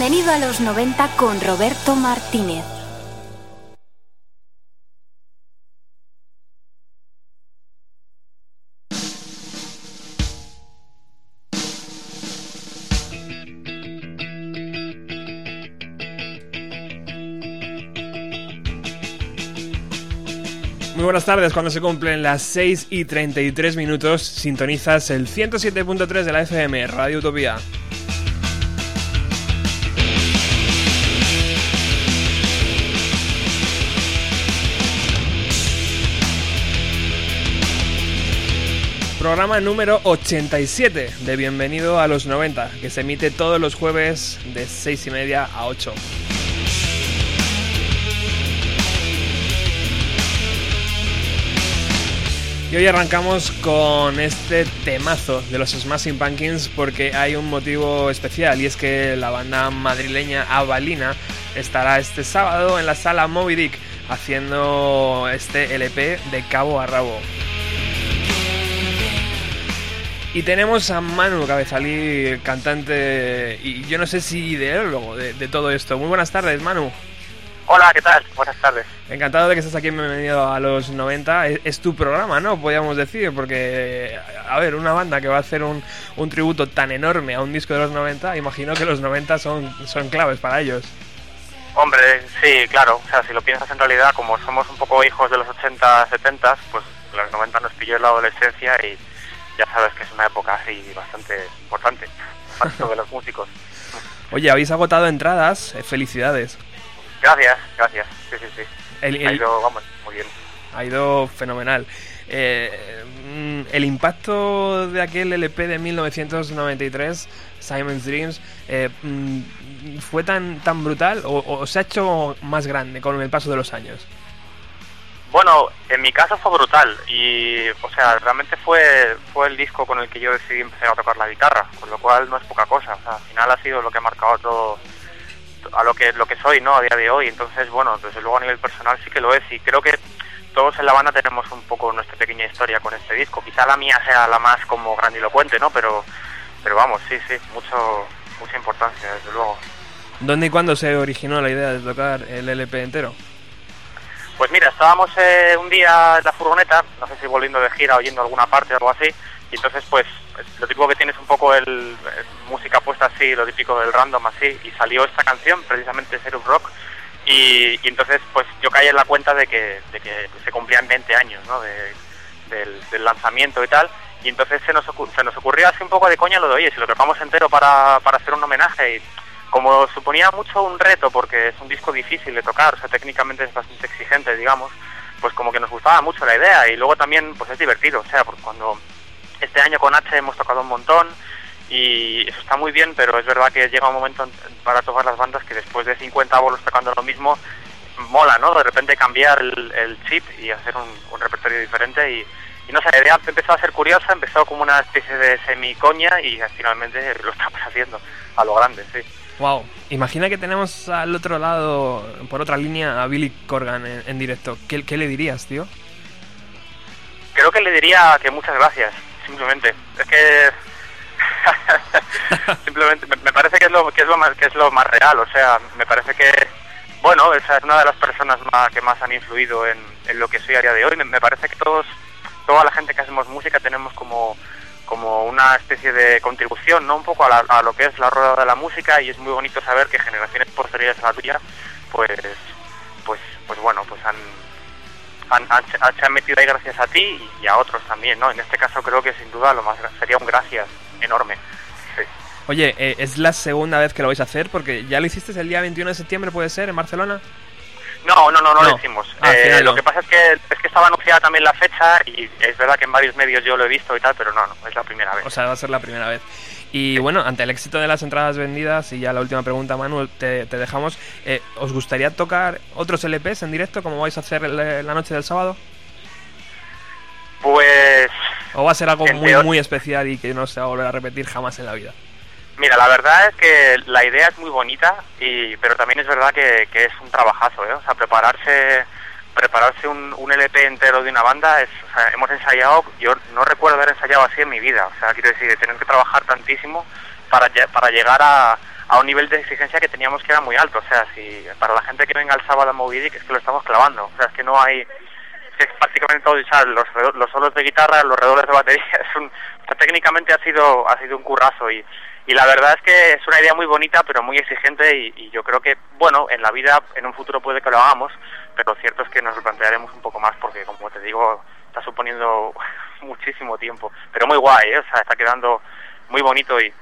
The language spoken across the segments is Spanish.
Bienvenido a los 90 con Roberto Martínez. Muy buenas tardes, cuando se cumplen las 6 y 33 minutos, sintonizas el 107.3 de la FM, Radio Utopía. Programa número 87 de Bienvenido a los 90, que se emite todos los jueves de 6 y media a 8. Y hoy arrancamos con este temazo de los Smashing Pumpkins porque hay un motivo especial y es que la banda madrileña Avalina estará este sábado en la sala Moby Dick haciendo este LP de cabo a rabo. Y tenemos a Manu Cabezalí, cantante y yo no sé si ideólogo de, de todo esto. Muy buenas tardes, Manu. Hola, ¿qué tal? Buenas tardes. Encantado de que estés aquí en Bienvenido a los 90. Es, es tu programa, ¿no? Podríamos decir, porque, a ver, una banda que va a hacer un, un tributo tan enorme a un disco de los 90, imagino que los 90 son, son claves para ellos. Hombre, sí, claro. O sea, si lo piensas en realidad, como somos un poco hijos de los 80, 70, pues los 90 nos pilló en la adolescencia y ya sabes que es una época así bastante importante para todos los músicos. Oye, habéis agotado entradas, eh, felicidades. Gracias, gracias. Sí, sí, sí. El- Ha ido, vamos, muy bien. Ha ido fenomenal. Eh, mm, el impacto de aquel LP de 1993, Simon's Dreams, eh, mm, ¿fue tan, tan brutal o, o se ha hecho más grande con el paso de los años? Bueno, en mi caso fue brutal y, o sea, realmente fue fue el disco con el que yo decidí empezar a tocar la guitarra, con lo cual no es poca cosa. O sea, al final ha sido lo que ha marcado todo a lo que lo que soy, ¿no? A día de hoy. Entonces, bueno, desde luego a nivel personal sí que lo es y creo que todos en la banda tenemos un poco nuestra pequeña historia con este disco. Quizá la mía sea la más como grandilocuente, ¿no? Pero pero vamos, sí, sí, mucho mucha importancia, desde luego. ¿Dónde y cuándo se originó la idea de tocar el LP entero? Pues mira, estábamos eh, un día en la furgoneta, no sé si volviendo de gira o yendo alguna parte o algo así, y entonces pues es lo típico que tienes un poco el, eh, música puesta así, lo típico del random así, y salió esta canción, precisamente Serum Rock, y, entonces pues yo caí en la cuenta de que, de que se cumplían 20 años, ¿no? De- del, lanzamiento y tal, y entonces se nos, se nos ocurrió así un poco de coña lo de, oye, si lo tocamos entero para, para hacer un homenaje y como suponía mucho un reto porque es un disco difícil de tocar, o sea, técnicamente es bastante exigente, digamos, pues como que nos gustaba mucho la idea y luego también pues es divertido, o sea, porque cuando este año con H hemos tocado un montón y eso está muy bien, pero es verdad que llega un momento en- para todas las bandas que después de 50 bolos tocando lo mismo, mola, ¿no? De repente cambiar el, el chip y hacer un, repertorio diferente y, y no sé, la idea empezó a ser curiosa, empezó como una especie de semicoña y finalmente lo estamos haciendo a lo grande, sí. Wow, imagina que tenemos al otro lado, por otra línea, a Billy Corgan en, directo. ¿Qué, le dirías, tío? Creo que le diría que muchas gracias, simplemente. Es que simplemente me, parece que es lo que es lo más que es lo más real, o sea, me parece que bueno, esa es una de las personas que más han influido en, en lo que soy a día de hoy. Me, me parece que todos toda la gente que hacemos música tenemos como como una especie de contribución, ¿no? Un poco a, la- a lo que es la rueda de la música y es muy bonito saber que generaciones posteriores a la tuya, pues pues pues bueno, pues han han, han- se han metido ahí gracias a ti y a otros también, ¿no? En este caso creo que sin duda lo más sería un gracias enorme. Oye, eh, ¿es la segunda vez que lo vais a hacer? Porque ya lo hiciste el día 21 de septiembre, ¿puede ser, en Barcelona? No, no, no, no, No. lo hicimos. Ah, Eh, lo no. que pasa es que es que estaba anunciada también la fecha y es verdad que en varios medios yo lo he visto y tal, pero no, no, es la primera vez. O sea, va a ser la primera vez. Y bueno, ante el éxito de las entradas vendidas, y ya la última pregunta, Manu, te, te dejamos. eh, ¿Os gustaría tocar otros LPs en directo, como vais a hacer el- la noche del sábado? Pues ¿O va a ser algo muy, muy especial y que no se va a volver a repetir jamás en la vida? Mira, la verdad es que la idea es muy bonita, y, pero también es verdad que, es un trabajazo, ¿eh? O sea, prepararse prepararse un, LP entero de una banda, es, o sea, hemos ensayado, yo no recuerdo haber ensayado así en mi vida, o sea, quiero decir, de tener que trabajar tantísimo para, para llegar a, a un nivel de exigencia que teníamos que era muy alto, o sea, si para la gente que venga el sábado a Moby Dick es que lo estamos clavando, o sea, es que no hay, es prácticamente todo, los, los solos de guitarra, los redobles de batería, es un, o sea, técnicamente ha sido, ha sido un currazo y, y la verdad es que es una idea muy bonita pero muy exigente y, yo creo que, bueno, en la vida en un futuro puede que lo hagamos, pero cierto es que nos lo plantearemos un poco más porque, como te digo, está suponiendo muchísimo tiempo, pero muy guay, ¿eh? o sea, está quedando muy bonito y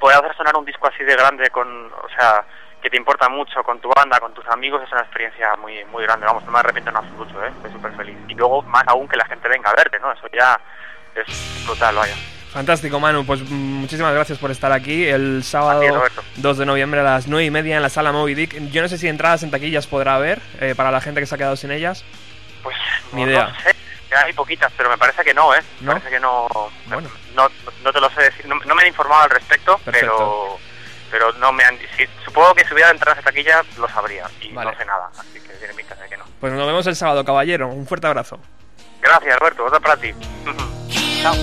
poder hacer sonar un disco así de grande con, o sea, que te importa mucho con tu banda, con tus amigos, es una experiencia muy muy grande, vamos, no me arrepiento en absoluto, ¿eh? estoy súper feliz. Y luego, más aún que la gente venga a verte, ¿no? Eso ya es brutal, vaya. Fantástico, Manu. Pues mm, muchísimas gracias por estar aquí el sábado ti, Roberto. 2 de noviembre a las 9 y media en la sala Moby Dick. Yo no sé si entradas en taquillas podrá haber eh, para la gente que se ha quedado sin ellas. Pues Ni no, idea. no sé, hay poquitas, pero me parece que no, ¿eh? Me ¿No? Parece que no, Bueno. no, no te lo sé decir, no, no me han informado al respecto, Perfecto. pero pero no me han... si- supongo que si hubiera entradas en taquilla lo sabría y Vale. no sé nada, así que tiene pinta de que no. Pues nos vemos el sábado, caballero. Un fuerte abrazo. Gracias, Alberto, otra para ti. Chao.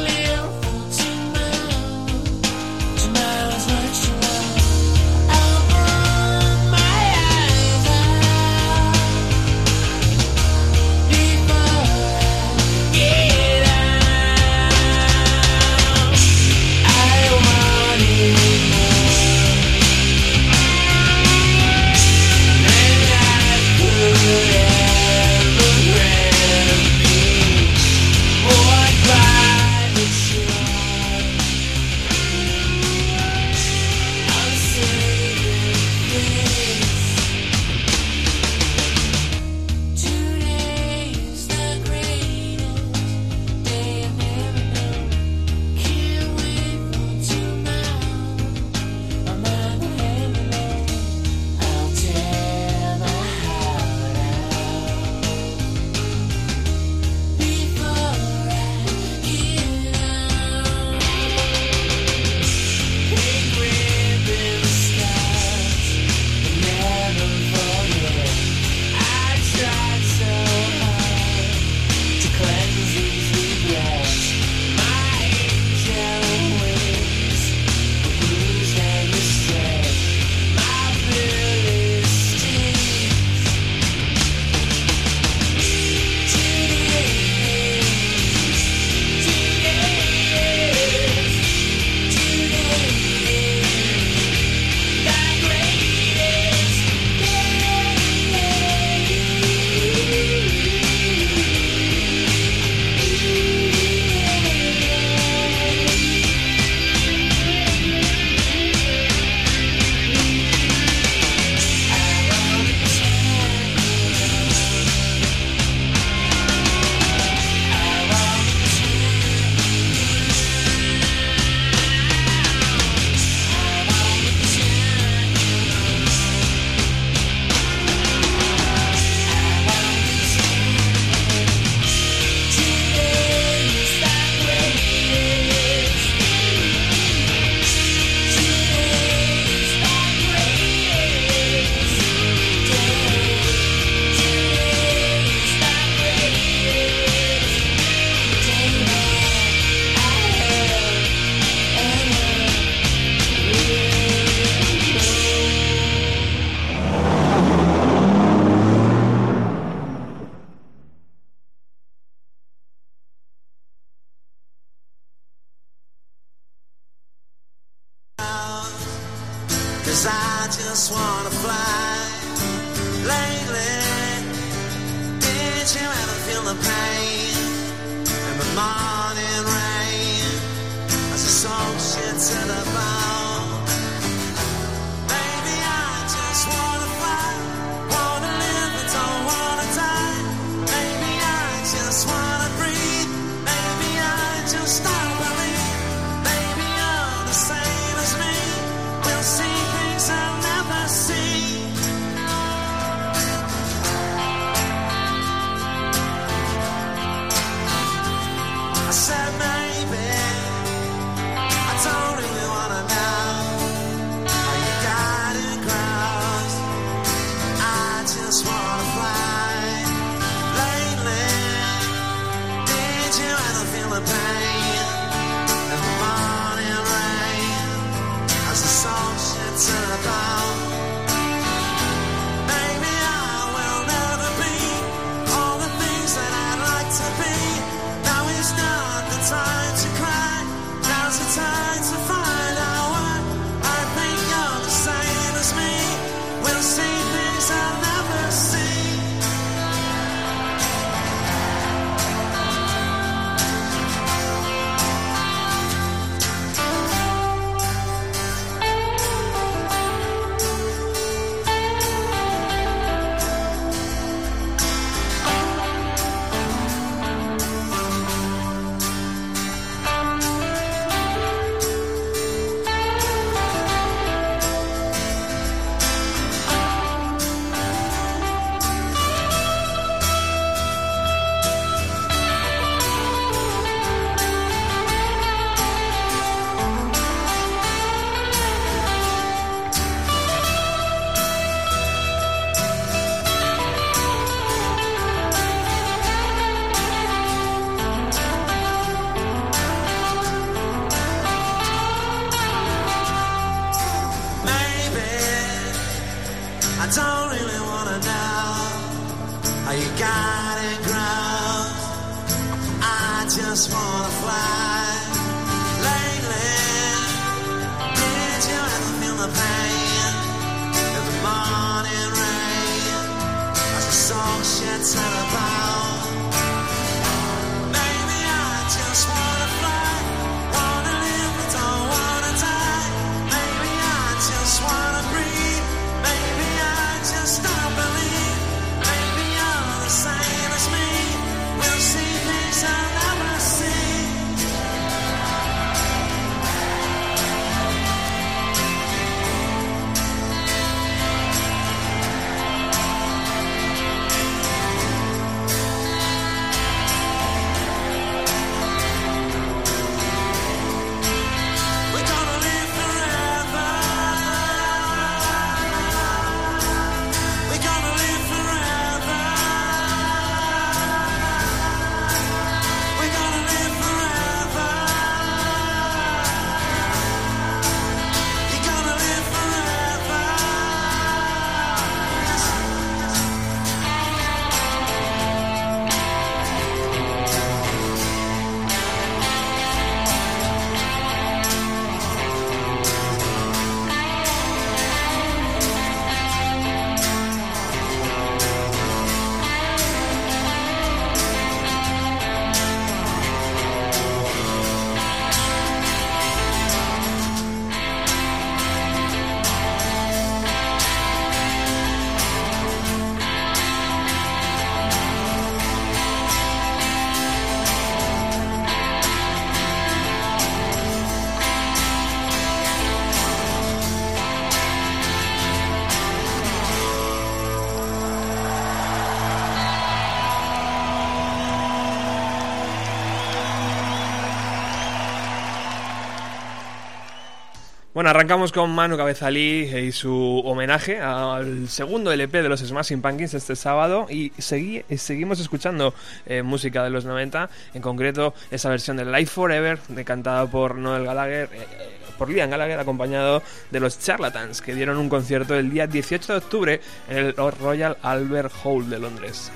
Bueno, arrancamos con Manu Cabezalí y su homenaje al segundo LP de los Smashing Pumpkins este sábado y segui- y seguimos escuchando eh, música de los 90, en concreto esa versión de Life Forever, cantada por Noel Gallagher, eh, eh, por Liam Gallagher, acompañado de los Charlatans, que dieron un concierto el día 18 de octubre en el Royal Albert Hall de Londres.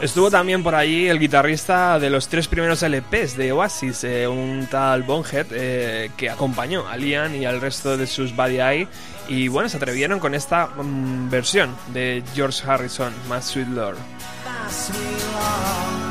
Estuvo también por allí el guitarrista de los tres primeros LPs de Oasis, eh, un tal Bonhead, eh, que acompañó a Liam y al resto de sus Buddy Eye. Y bueno, se atrevieron con esta mm, versión de George Harrison, My Sweet Lord. my sweet love.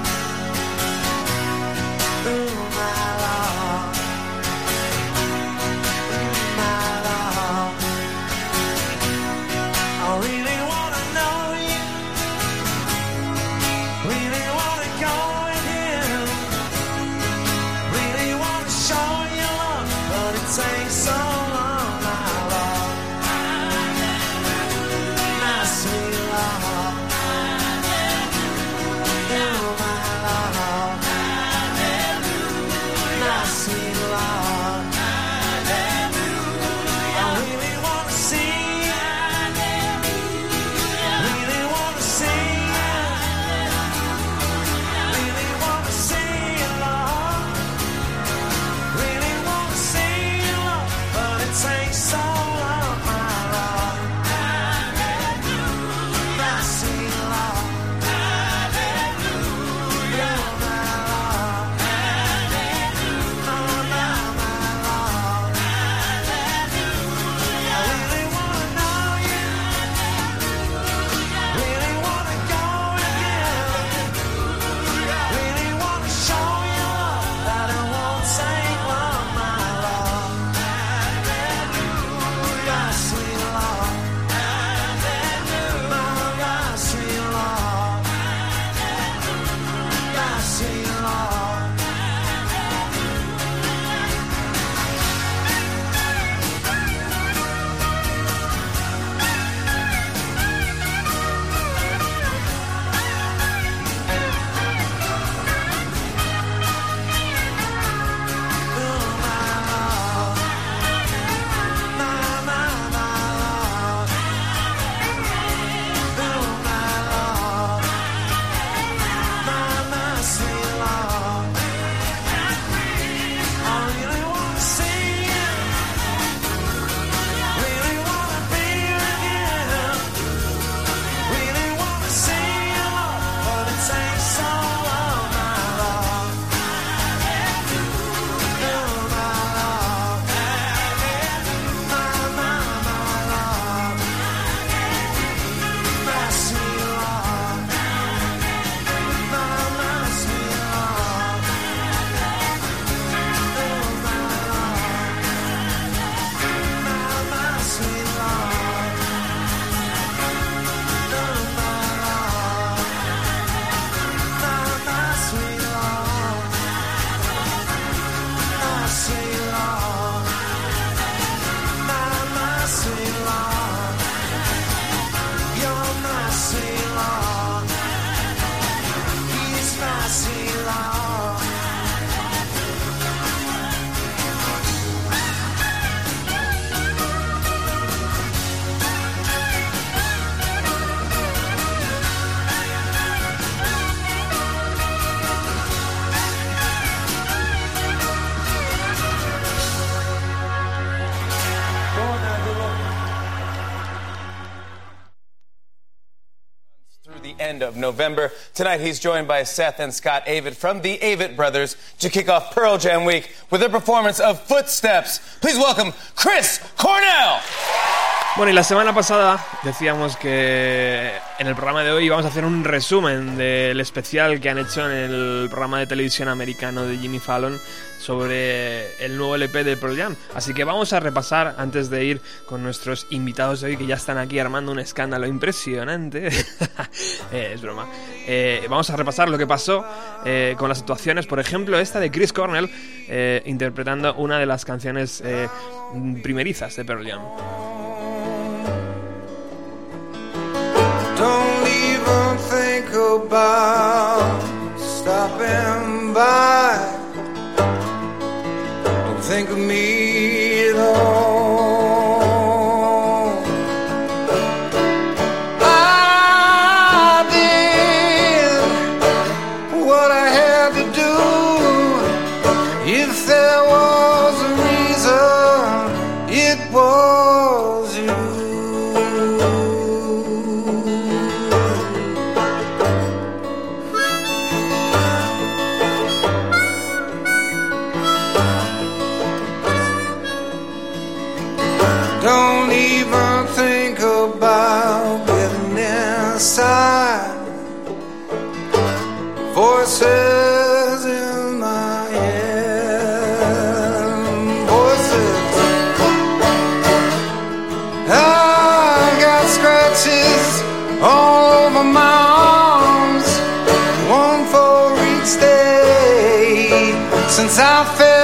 End of November. Tonight, he's joined by Seth and Scott Avett from the Avett Brothers to kick off Pearl Jam Week with their performance of Footsteps. Please welcome Chris. Bueno, y la semana pasada decíamos que en el programa de hoy íbamos a hacer un resumen del especial que han hecho en el programa de televisión americano de Jimmy Fallon sobre el nuevo LP de Pearl Jam. Así que vamos a repasar antes de ir con nuestros invitados de hoy que ya están aquí armando un escándalo impresionante. Eh, es broma. Eh, vamos a repasar lo que pasó eh, con las actuaciones, por ejemplo, esta de Chris Cornell interpretando una de las canciones primerizas de Pearl Jam. Don't think about stopping by. Don't think of me I feel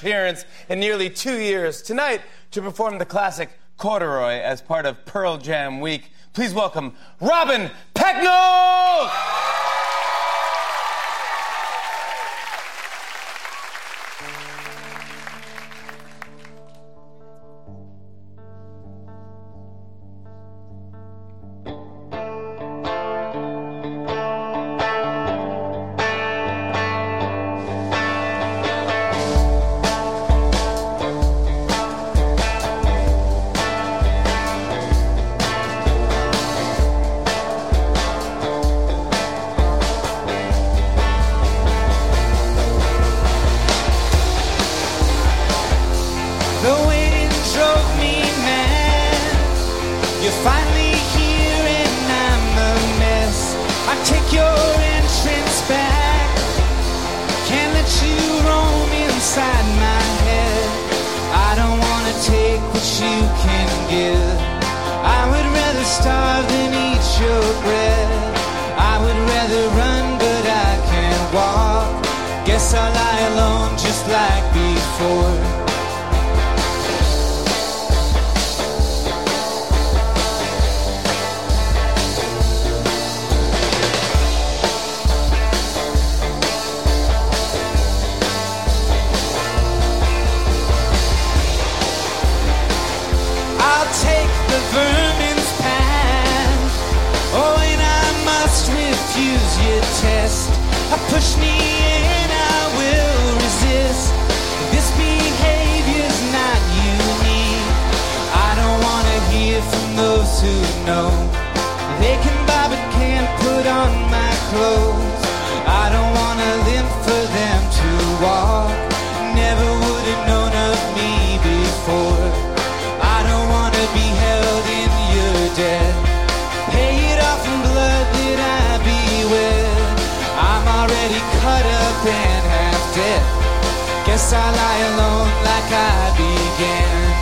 appearance in nearly two years. Tonight, to perform the classic Corduroy as part of Pearl Jam Week, please welcome Robin Pecknold! vermin's past. Oh, and I must refuse your test. I push me in, I will resist. This behavior's not unique. I don't wanna hear from those who know. They can buy but can't put on my clothes. cut up and half dead. Guess I lie alone like I began.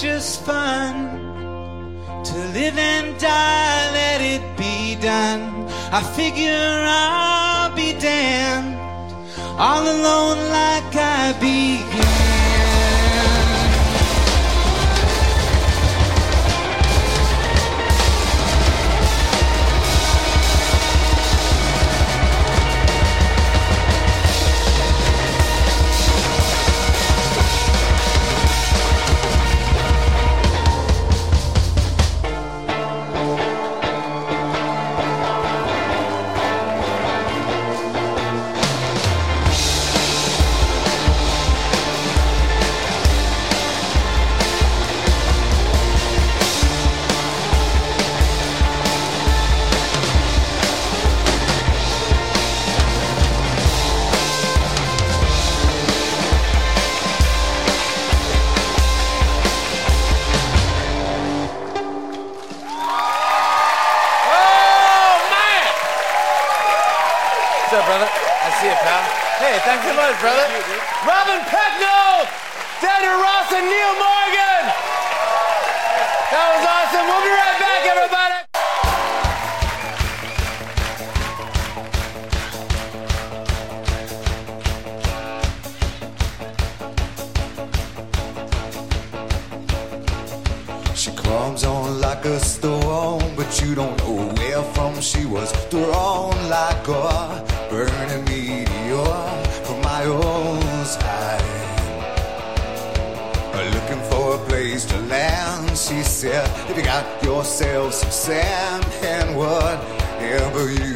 just fun to live and die, let it be done. I figure I'll be damned all alone like I began. Robin Pecknold, Dan Ross, and Neil Morgan. yourselves, Sam and whatever you.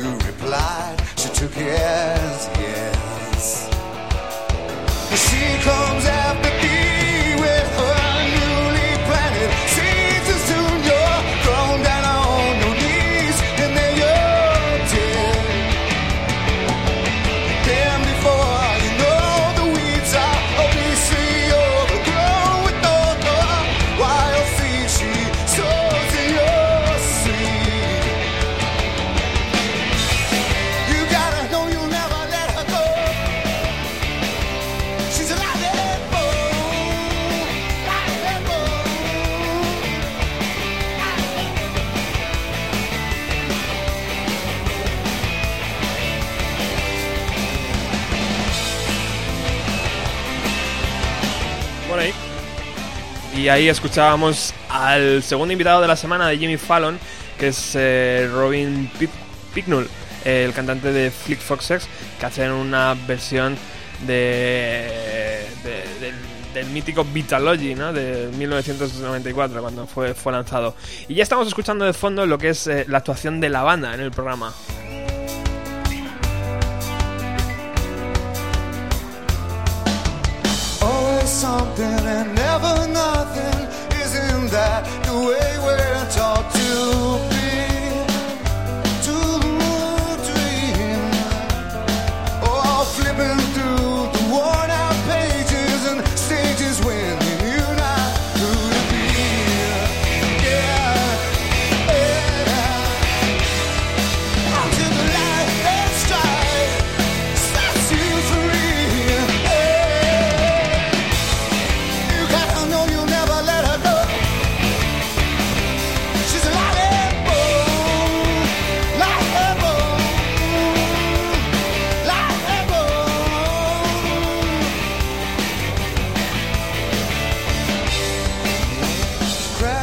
Y ahí escuchábamos al segundo invitado de la semana de Jimmy Fallon, que es eh, Robin P Picknell, eh, el cantante de Flick Fox X, que hacen una versión del mítico Vitalogy, ¿no? De 1994, cuando fue, fue lanzado. Y ya estamos escuchando de fondo lo que es eh, la actuación de la banda en el programa. That the way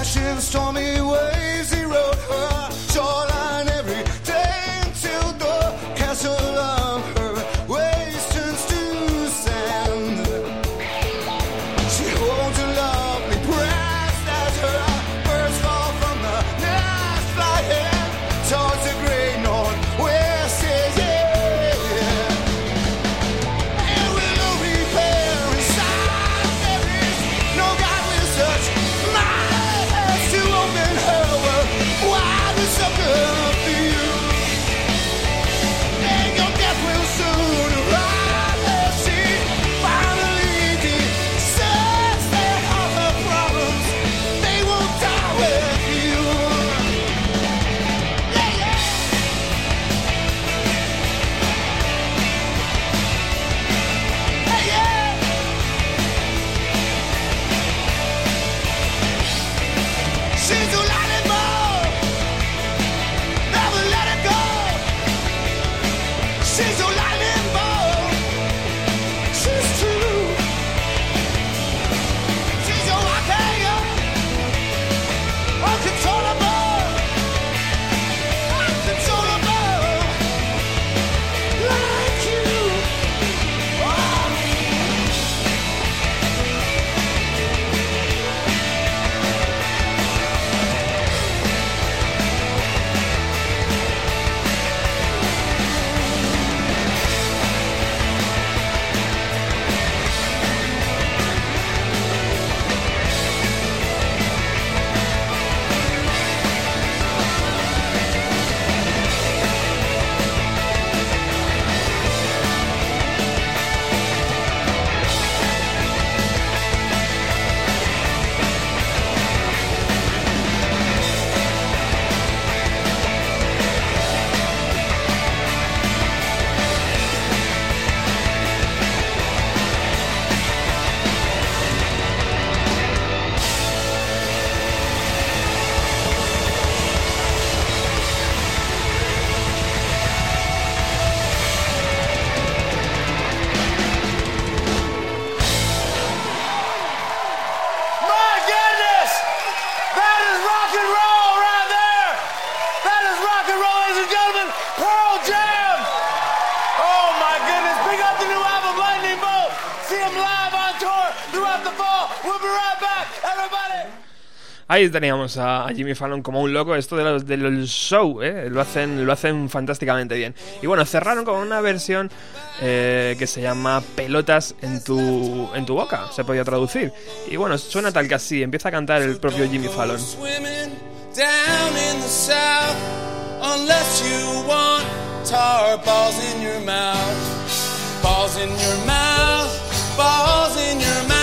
Crashing stormy Ahí teníamos a, Jimmy Fallon como un loco. Esto de del show, ¿eh? lo, hacen, lo hacen fantásticamente bien. Y bueno, cerraron con una versión eh, que se llama Pelotas en tu, en tu boca, se podía traducir. Y bueno, suena tal que así. Empieza a cantar el propio Jimmy Fallon. balls in your mouth balls in your mouth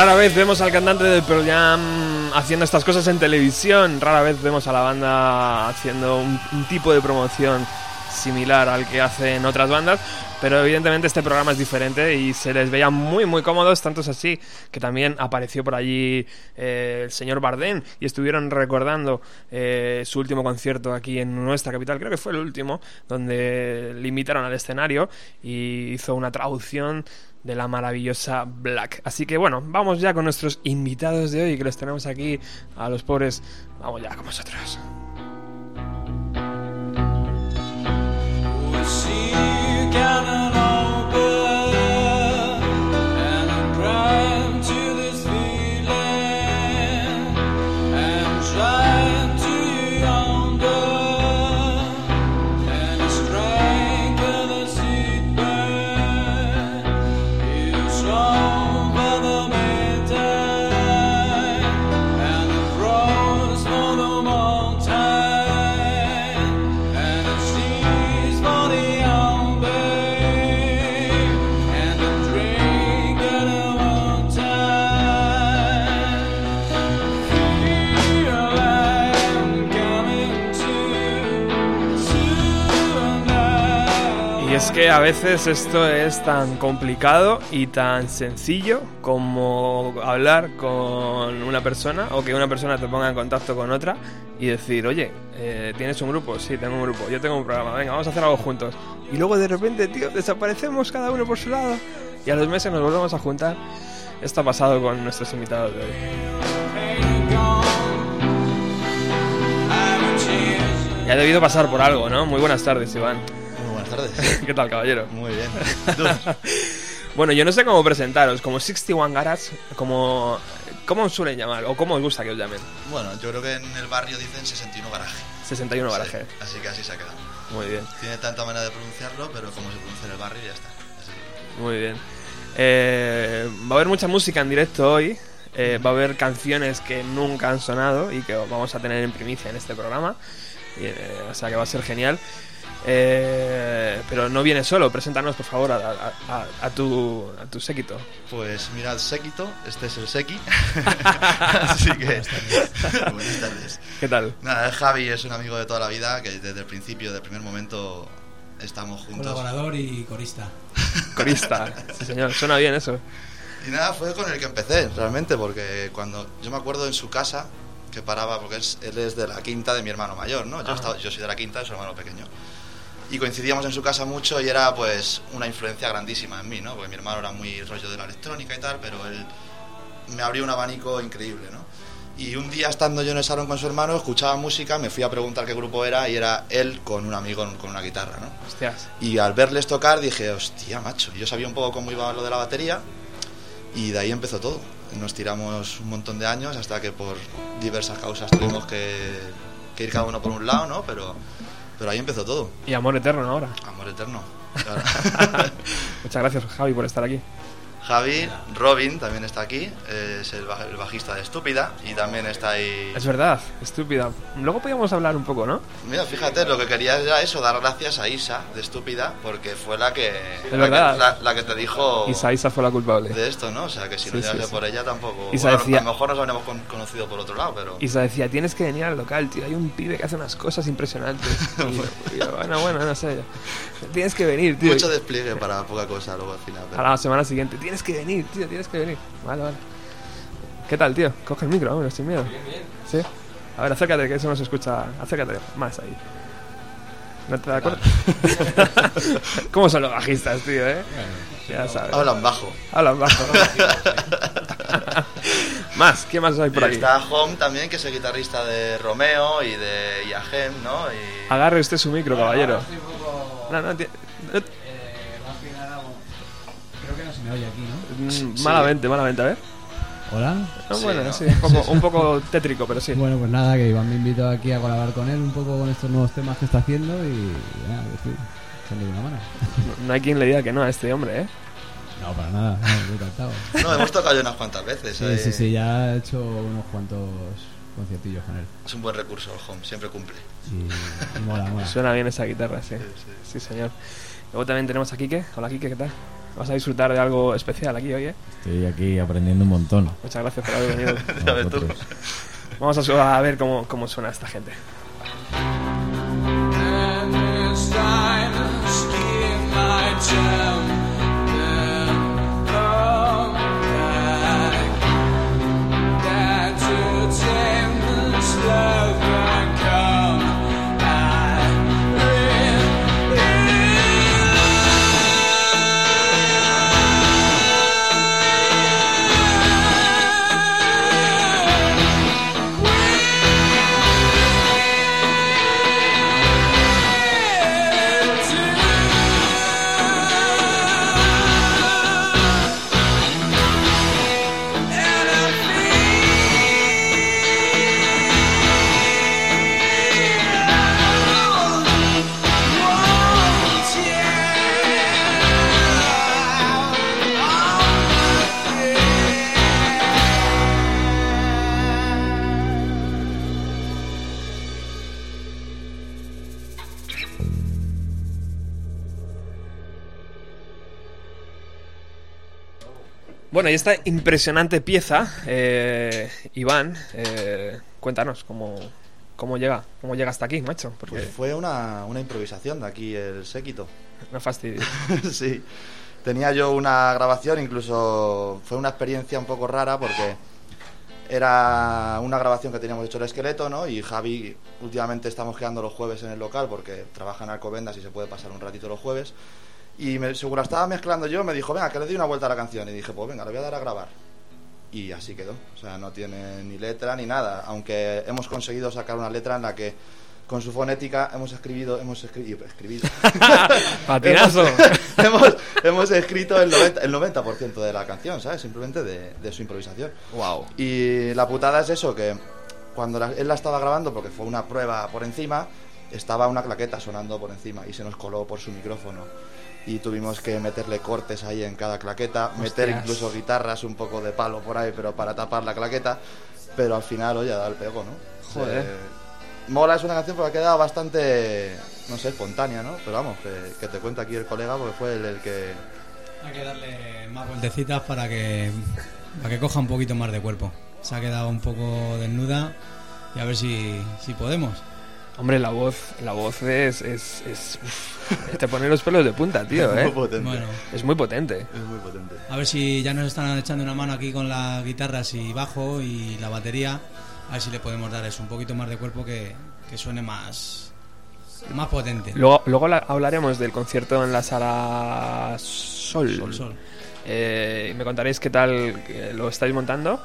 Rara vez vemos al cantante del Pearl haciendo estas cosas en televisión. Rara vez vemos a la banda haciendo un, tipo de promoción similar al que hacen otras bandas, pero evidentemente este programa es diferente y se les veía muy muy cómodos, tanto es así que también apareció por allí eh, el señor Bardem y estuvieron recordando eh, su último concierto aquí en nuestra capital, creo que fue el último, donde le invitaron al escenario y hizo una traducción de la maravillosa Black. Así que bueno, vamos ya con nuestros invitados de hoy, que los tenemos aquí a los pobres. Vamos ya con vosotros. Es que a veces esto es tan complicado y tan sencillo como hablar con una persona o que una persona te ponga en contacto con otra y decir, oye, eh, ¿tienes un grupo? Sí, tengo un grupo, yo tengo un programa, venga, vamos a hacer algo juntos. Y luego de repente, tío, desaparecemos cada uno por su lado y a los meses nos volvemos a juntar. Esto ha pasado con nuestros invitados de hoy. Y ha debido pasar por algo, ¿no? Muy buenas tardes, Iván. Tardes. ¿Qué tal, caballero? Muy bien. Bueno, yo no sé cómo presentaros, como 61 Garage, como... ¿Cómo os suelen llamar? ¿O cómo os gusta que os llamen? Bueno, yo creo que en el barrio dicen 61 garaje. 61 Sí, Garaje. así que así se ha quedado. Muy bien, Tiene tanta manera de pronunciarlo, pero como se pronuncia en el barrio ya está. Así que- muy bien. Eh, va a haber mucha música en directo hoy. eh, va a haber canciones que nunca han sonado y que vamos a tener en primicia en este programa. Eh, o sea que va a ser genial. Eh, pero no viene solo, preséntanos por favor a, a- a- a tu, a tu séquito. Pues mirad, Séquito, este es el Seki. así que. buenas tardes. ¿Qué tal? Nada, Javi es un amigo de toda la vida que desde el principio, desde el primer momento, estamos juntos. Colaborador y corista. Corista. Sí, señor, suena bien eso. Y nada, fue con el que empecé, realmente, porque cuando yo me acuerdo en su casa que paraba, porque es- él es de la quinta de mi hermano mayor, ¿no? Yo, Ajá. estaba- yo soy de la quinta de su hermano pequeño. Y coincidíamos en su casa mucho y era pues una influencia grandísima en mí, ¿no? Porque mi hermano era muy rollo de la electrónica y tal, pero él me abrió un abanico increíble, ¿no? Y un día estando yo en el salón con su hermano, escuchaba música, me fui a preguntar qué grupo era y era él con un amigo con una guitarra, ¿no? Hostias. Y al verles tocar dije, hostia, macho. Yo sabía un poco cómo iba lo de la batería y de ahí empezó todo. Nos tiramos un montón de años hasta que por diversas causas tuvimos que, que ir cada uno por un lado, ¿no? Pero, pero ahí empezó todo. Y amor eterno ahora. Amor eterno. Claro. Muchas gracias, Javi, por estar aquí. Javi, Robin también está aquí, es el, baj- el bajista de Estúpida y también está ahí... Es verdad, estúpida. Luego podíamos hablar un poco, ¿no? Mira, fíjate, lo que quería era eso, dar gracias a Isa de Estúpida porque fue la que, la verdad. que, la- la que te dijo... Isa, Isa fue la culpable. de esto, ¿no? O sea, que si Sí, no sí, llegase sí. por ella tampoco... Isa bueno, decía- A lo mejor nos habríamos con- conocido por otro lado, pero... Isa decía, tienes que venir al local, tío. Hay un pibe que hace unas cosas impresionantes. Y y bueno, bueno, no sé. Tienes que venir, tío. Mucho despliegue para poca cosa luego al final. pero- A la semana siguiente, tienes que venir, tío, tienes que venir. Vale, vale. ¿Qué tal, tío? Coge el micro, hombre, sin miedo. Bien, bien. ¿Sí? A ver, acércate, que eso no se escucha. Acércate más ahí. ¿No te da acuerdo? ¿Cómo son los bajistas, tío, eh? Ya sabes. Hablan bajo. Hablan bajo. más, ¿qué más hay por Y aquí? está Home también, que es el guitarrista de Romeo y de Iagem, ¿no? Y... Agarre usted su micro, caballero. No, no, no- Eh, más que nada, creo que no se me oye aquí, ¿no? mm, malamente, malamente, a ver. Hola. No, Sí, bueno, ¿no? sí, un poco, un poco tétrico, pero sí. Bueno, pues nada, que Iván me invitó aquí a colaborar con él un poco con estos nuevos temas que está haciendo y nada, que sí, una mano. No, no hay quien le diga que no a este hombre, ¿eh? No, para nada, no, encantado. No, hemos tocado ya unas cuantas veces. Sí, eh. sí, sí, ya he hecho unos cuantos conciertillos con él. Es un buen recurso el Home, siempre cumple. Y, y mola, mola. Suena bien esa guitarra, sí. Sí, sí. Sí, señor. Luego también tenemos a Quique. Hola Quique, ¿qué tal? Vas a disfrutar de algo especial aquí hoy, ¿eh? Estoy aquí aprendiendo un montón. Muchas gracias por haber venido. Vamos a, ver cómo, cómo suena esta gente. Bueno, y esta impresionante pieza, eh, Iván, eh, cuéntanos cómo, cómo llega, cómo llega hasta aquí, macho. Porque Pues fue una, una improvisación de aquí el séquito. no fastidies. sí. Tenía yo una grabación, incluso fue una experiencia un poco rara porque era una grabación que teníamos hecho el esqueleto, ¿no? Y Javi, últimamente estamos quedando los jueves en el local porque trabaja en Alcobendas y se puede pasar un ratito los jueves. Y me, según la estaba mezclando yo, me dijo, venga, que le doy una vuelta a la canción. Y dije, pues venga, le voy a dar a grabar. Y así quedó. O sea, no tiene ni letra ni nada. Aunque hemos conseguido sacar una letra en la que con su fonética hemos escribido, hemos escrito, escribido. Patinazo. hemos, hemos, hemos escrito el 90%, el 90% de la canción, ¿sabes? Simplemente de, de su improvisación. Wow. Y la putada es eso, que cuando la- él la estaba grabando, porque fue una prueba por encima, estaba una claqueta sonando por encima y se nos coló por su micrófono. Y tuvimos que meterle cortes ahí en cada claqueta, meter incluso guitarras un poco de palo por ahí, pero para tapar la claqueta. Pero al final, oye, da el pego, ¿no? Joder. Se- mola, es una canción porque ha quedado bastante, no sé, espontánea, ¿no? Pero vamos, que, que te cuenta aquí el colega porque fue el, el que... Hay que darle más vueltecitas para que, para que coja un poquito más de cuerpo. Se ha quedado un poco desnuda y a ver si, si podemos. Hombre, la voz, la voz es, es, es- uf, te pone los pelos de punta, tío, Muy ¿eh? potente. Bueno, Es muy potente. Es muy potente. a ver si ya nos están echando una mano aquí con las guitarras y bajo y la batería. A ver si le podemos dar eso, un poquito más de cuerpo que, que suene más, más potente. Luego, luego la- hablaremos del concierto en la sala Sol. Sol, sol. Eh, me contaréis qué tal eh, lo estáis montando.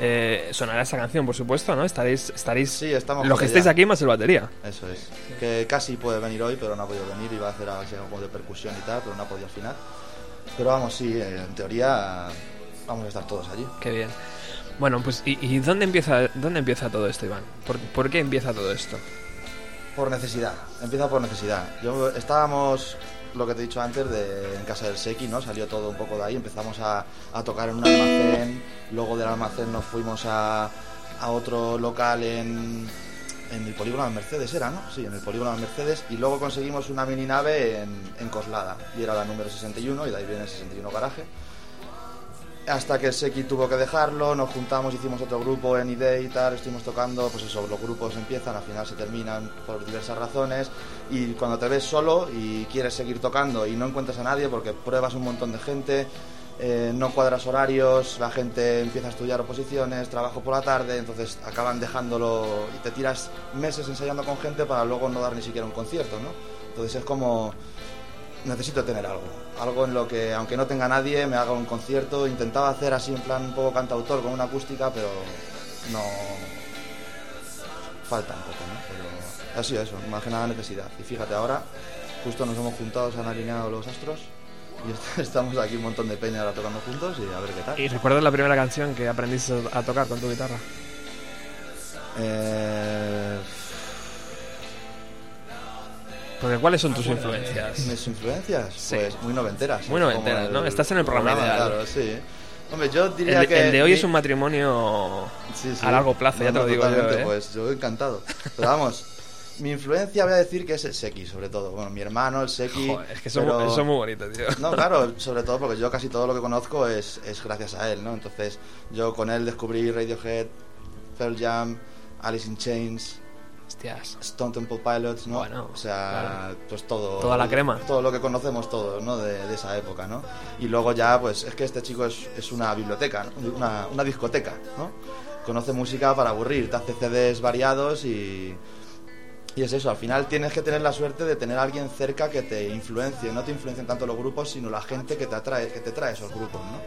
Eh, sonará esa canción, por supuesto, ¿no? Estaréis, estaréis Sí, estamos los que allá. estáis aquí más el batería. Eso es. Que casi puede venir hoy, pero no ha podido venir. Iba a hacer algo de percusión y tal, pero no ha podido al final. Pero vamos, sí, eh, en teoría vamos a estar todos allí. Qué bien. Bueno, pues ¿y, y dónde empieza dónde empieza todo esto, Iván? ¿Por, por qué empieza todo esto? Por necesidad, empieza por necesidad. Yo estábamos, lo que te he dicho antes, de, en casa del Seki, ¿no? Salió todo un poco de ahí, empezamos a, a tocar en un almacén, luego del almacén nos fuimos a, a otro local en, en el polígono de Mercedes, ¿era, no? Sí, en el polígono de Mercedes, y luego conseguimos una mini nave en, en Coslada, y era la número 61, y de ahí viene el 61 garaje. Hasta que Seki tuvo que dejarlo, nos juntamos, hicimos otro grupo en ID y tal, estuvimos tocando, pues eso, los grupos empiezan, al final se terminan por diversas razones y cuando te ves solo y quieres seguir tocando y no encuentras a nadie porque pruebas un montón de gente, eh, no cuadras horarios, la gente empieza a estudiar oposiciones, trabajo por la tarde, entonces acaban dejándolo y te tiras meses ensayando con gente para luego no dar ni siquiera un concierto, ¿no? Entonces es como necesito tener algo, algo en lo que, aunque no tenga nadie, me haga un concierto. Intentaba hacer así en plan un poco cantautor con una acústica, pero no. Falta un poco, ¿no? Pero ha sido eso, más que nada necesidad. Y fíjate, ahora justo nos hemos juntado, se han alineado los astros y est- estamos aquí un montón de peña ahora tocando juntos y a ver qué tal. ¿Y recuerdas la primera canción que aprendiste a tocar con tu guitarra? Eh, Porque ¿cuáles son tus influencias? Mis influencias, Sí. pues muy noventeras. Muy noventeras, como ¿no? Estás en el programa ideal. Claro, sí. Hombre, yo diría El, que. el de hoy mi- es un matrimonio Sí, sí. a largo plazo, ya No, te lo digo yo, ¿eh? Pues yo encantado. Pero vamos, Mi influencia voy a decir que es el Seki, sobre todo. Bueno, mi hermano, el Seki. Joder, es que eso, pero- muy bonito, tío. No, claro, sobre todo porque yo casi todo lo que conozco es, es gracias a él, ¿no? Entonces, yo con él descubrí Radiohead, Pearl Jam, Alice in Chains, Hostias. Stone Temple Pilots, ¿no? Bueno, o sea, claro. pues todo. Toda la crema. Todo lo que conocemos todos, ¿no? De, de esa época, ¿no? Y luego ya, pues es que este chico es, es una biblioteca, ¿no? una, una discoteca, ¿no? Conoce música para aburrir, te hace CDs variados y. Y es eso, al final tienes que tener la suerte de tener a alguien cerca que te influencie, no te influencien tanto los grupos, sino la gente que te atrae, que te trae esos grupos, ¿no?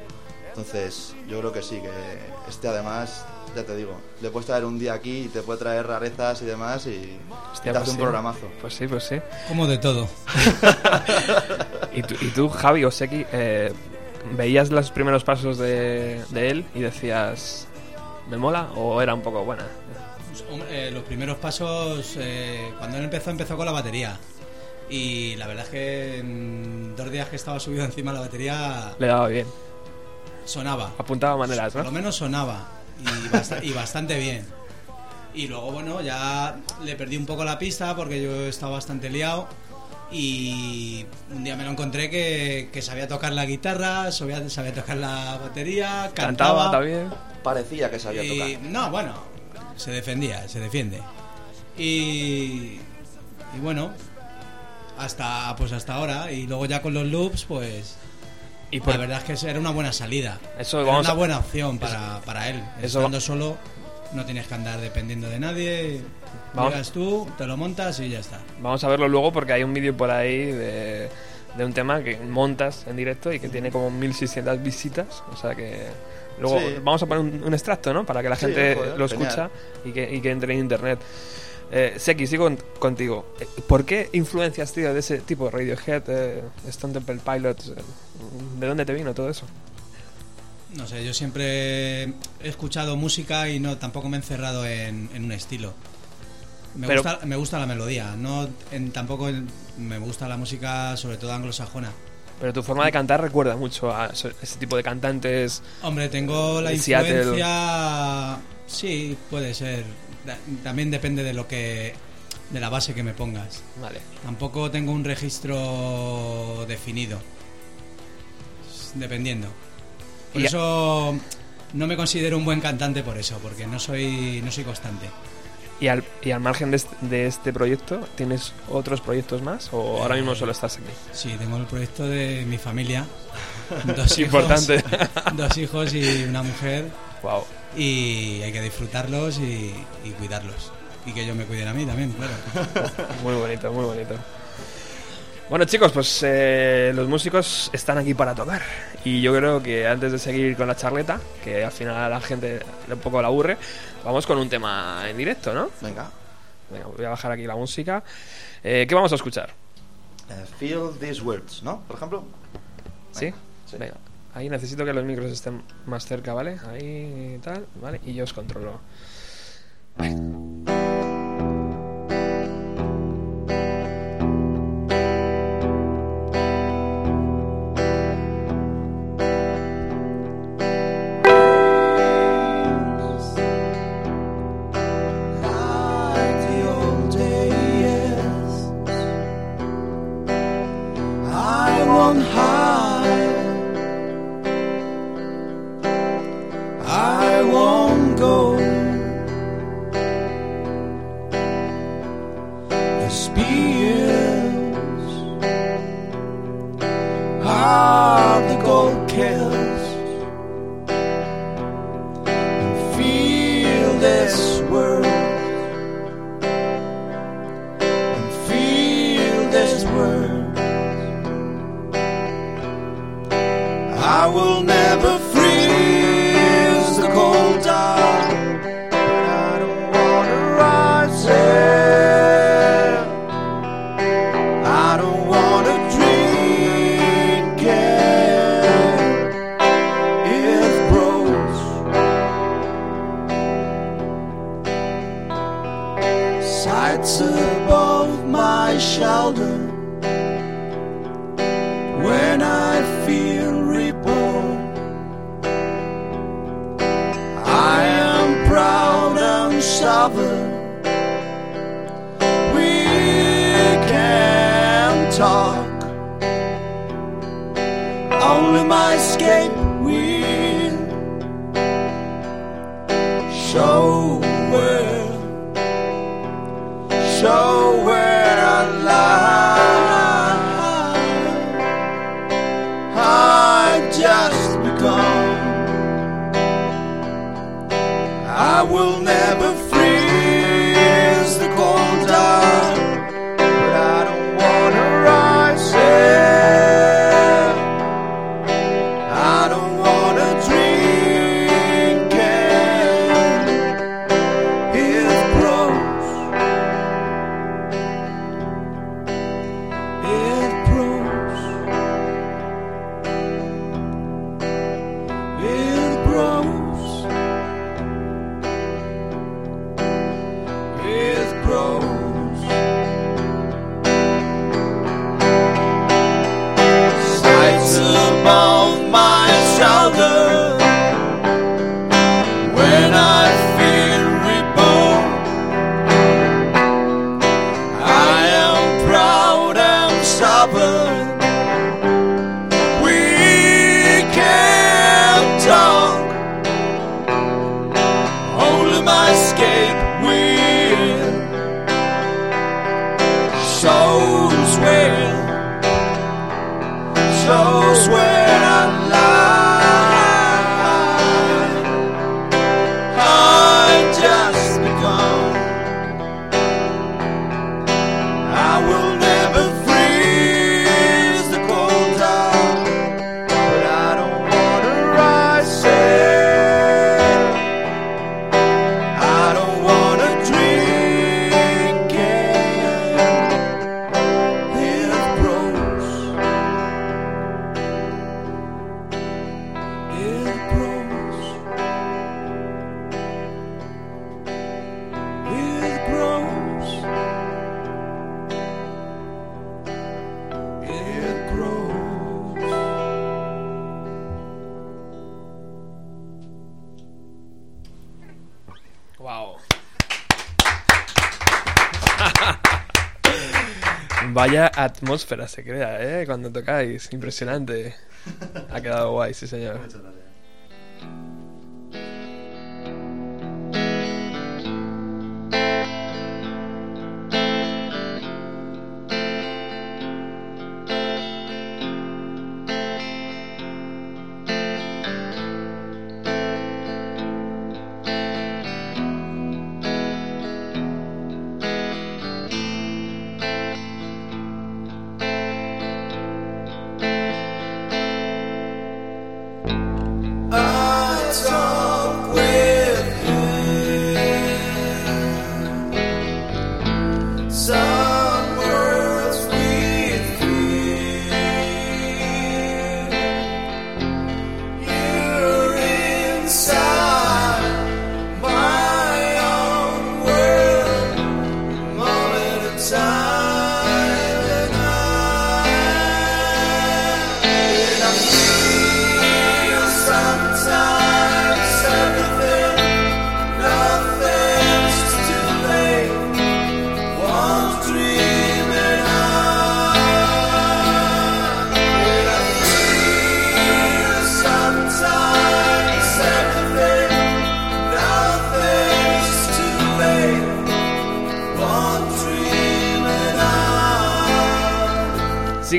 Entonces, yo creo que sí, que este además, ya te digo, le puedes traer un día aquí y te puede traer rarezas y demás y Hostia, te pues hace un sí. programazo. Pues sí, pues sí. Como de todo. ¿Y tú, y tú, Javi o Seki, eh, veías los primeros pasos de, de él y decías, ¿me mola? ¿O era un poco buena? Pues, hombre, eh, los primeros pasos, eh, cuando él empezó, empezó con la batería. Y la verdad es que en dos días que estaba subido encima de la batería Le daba bien. sonaba. Apuntaba maneras, Por lo ¿no? menos sonaba. Y, basta- y bastante bien. Y luego, bueno, ya le perdí un poco la pista porque yo estaba bastante liado. Y un día me lo encontré que, que sabía tocar la guitarra, sabía, sabía tocar la batería, cantaba. Cantaba también. Parecía que sabía Y, tocar. no, bueno, se defendía, se defiende. Y, y bueno, hasta pues hasta ahora. Y luego ya con los loops, pues Y por- la verdad es que era una buena salida. Eso Era vamos una a- buena opción para, para él. Eso- Estando solo, no tienes que andar dependiendo de nadie. Vamos- Llegas tú, te lo montas y ya está. Vamos a verlo luego porque hay un vídeo por ahí de, de un tema que montas en directo y que tiene como 1600 visitas. O sea que. Luego Sí. vamos a poner un, un extracto, ¿no? Para que la Sí, gente joder, lo escucha y que, y que entre en internet. Eh, Seki, sigo con- contigo. Eh, ¿Por qué influencias, tío, de ese tipo? Radiohead, eh, Stone Temple Pilots. eh, ¿De dónde te vino todo eso? No sé, yo siempre he escuchado música y no tampoco me he encerrado en, en un estilo. Me, Pero- gusta, me gusta la melodía, no en- tampoco me gusta la música, sobre todo anglosajona. Pero tu forma de cantar recuerda mucho a ese tipo de cantantes. Hombre, tengo la De Seattle. influencia. Sí, puede ser. También depende de lo que. de la base que me pongas. Vale. Tampoco tengo un registro definido. Dependiendo. Por Y- eso no me considero un buen cantante por eso, porque no soy no soy constante. Y al, y al margen de este, de este proyecto, ¿tienes otros proyectos más? ¿O ahora mismo solo estás aquí? Sí, tengo el proyecto de mi familia. Dos hijos, Importante. dos hijos y una mujer. Wow. Y hay que disfrutarlos y, y cuidarlos. Y que ellos me cuiden a mí también, claro. Muy bonito, muy bonito. Bueno chicos, pues eh, los músicos están aquí para tocar. Y yo creo que antes de seguir con la charleta, que al final a la gente un poco la aburre, vamos con un tema en directo, ¿no? Venga. Venga, voy a bajar aquí la música. Eh, ¿Qué vamos a escuchar? Eh, feel these words, ¿no? Por ejemplo. ¿Sí? Sí. Venga. Ahí necesito que los micros estén más cerca, ¿vale? Ahí tal, ¿vale? Y yo os controlo. I will never atmósfera se crea, ¿eh? Cuando tocáis, impresionante. Ha quedado guay, sí señor.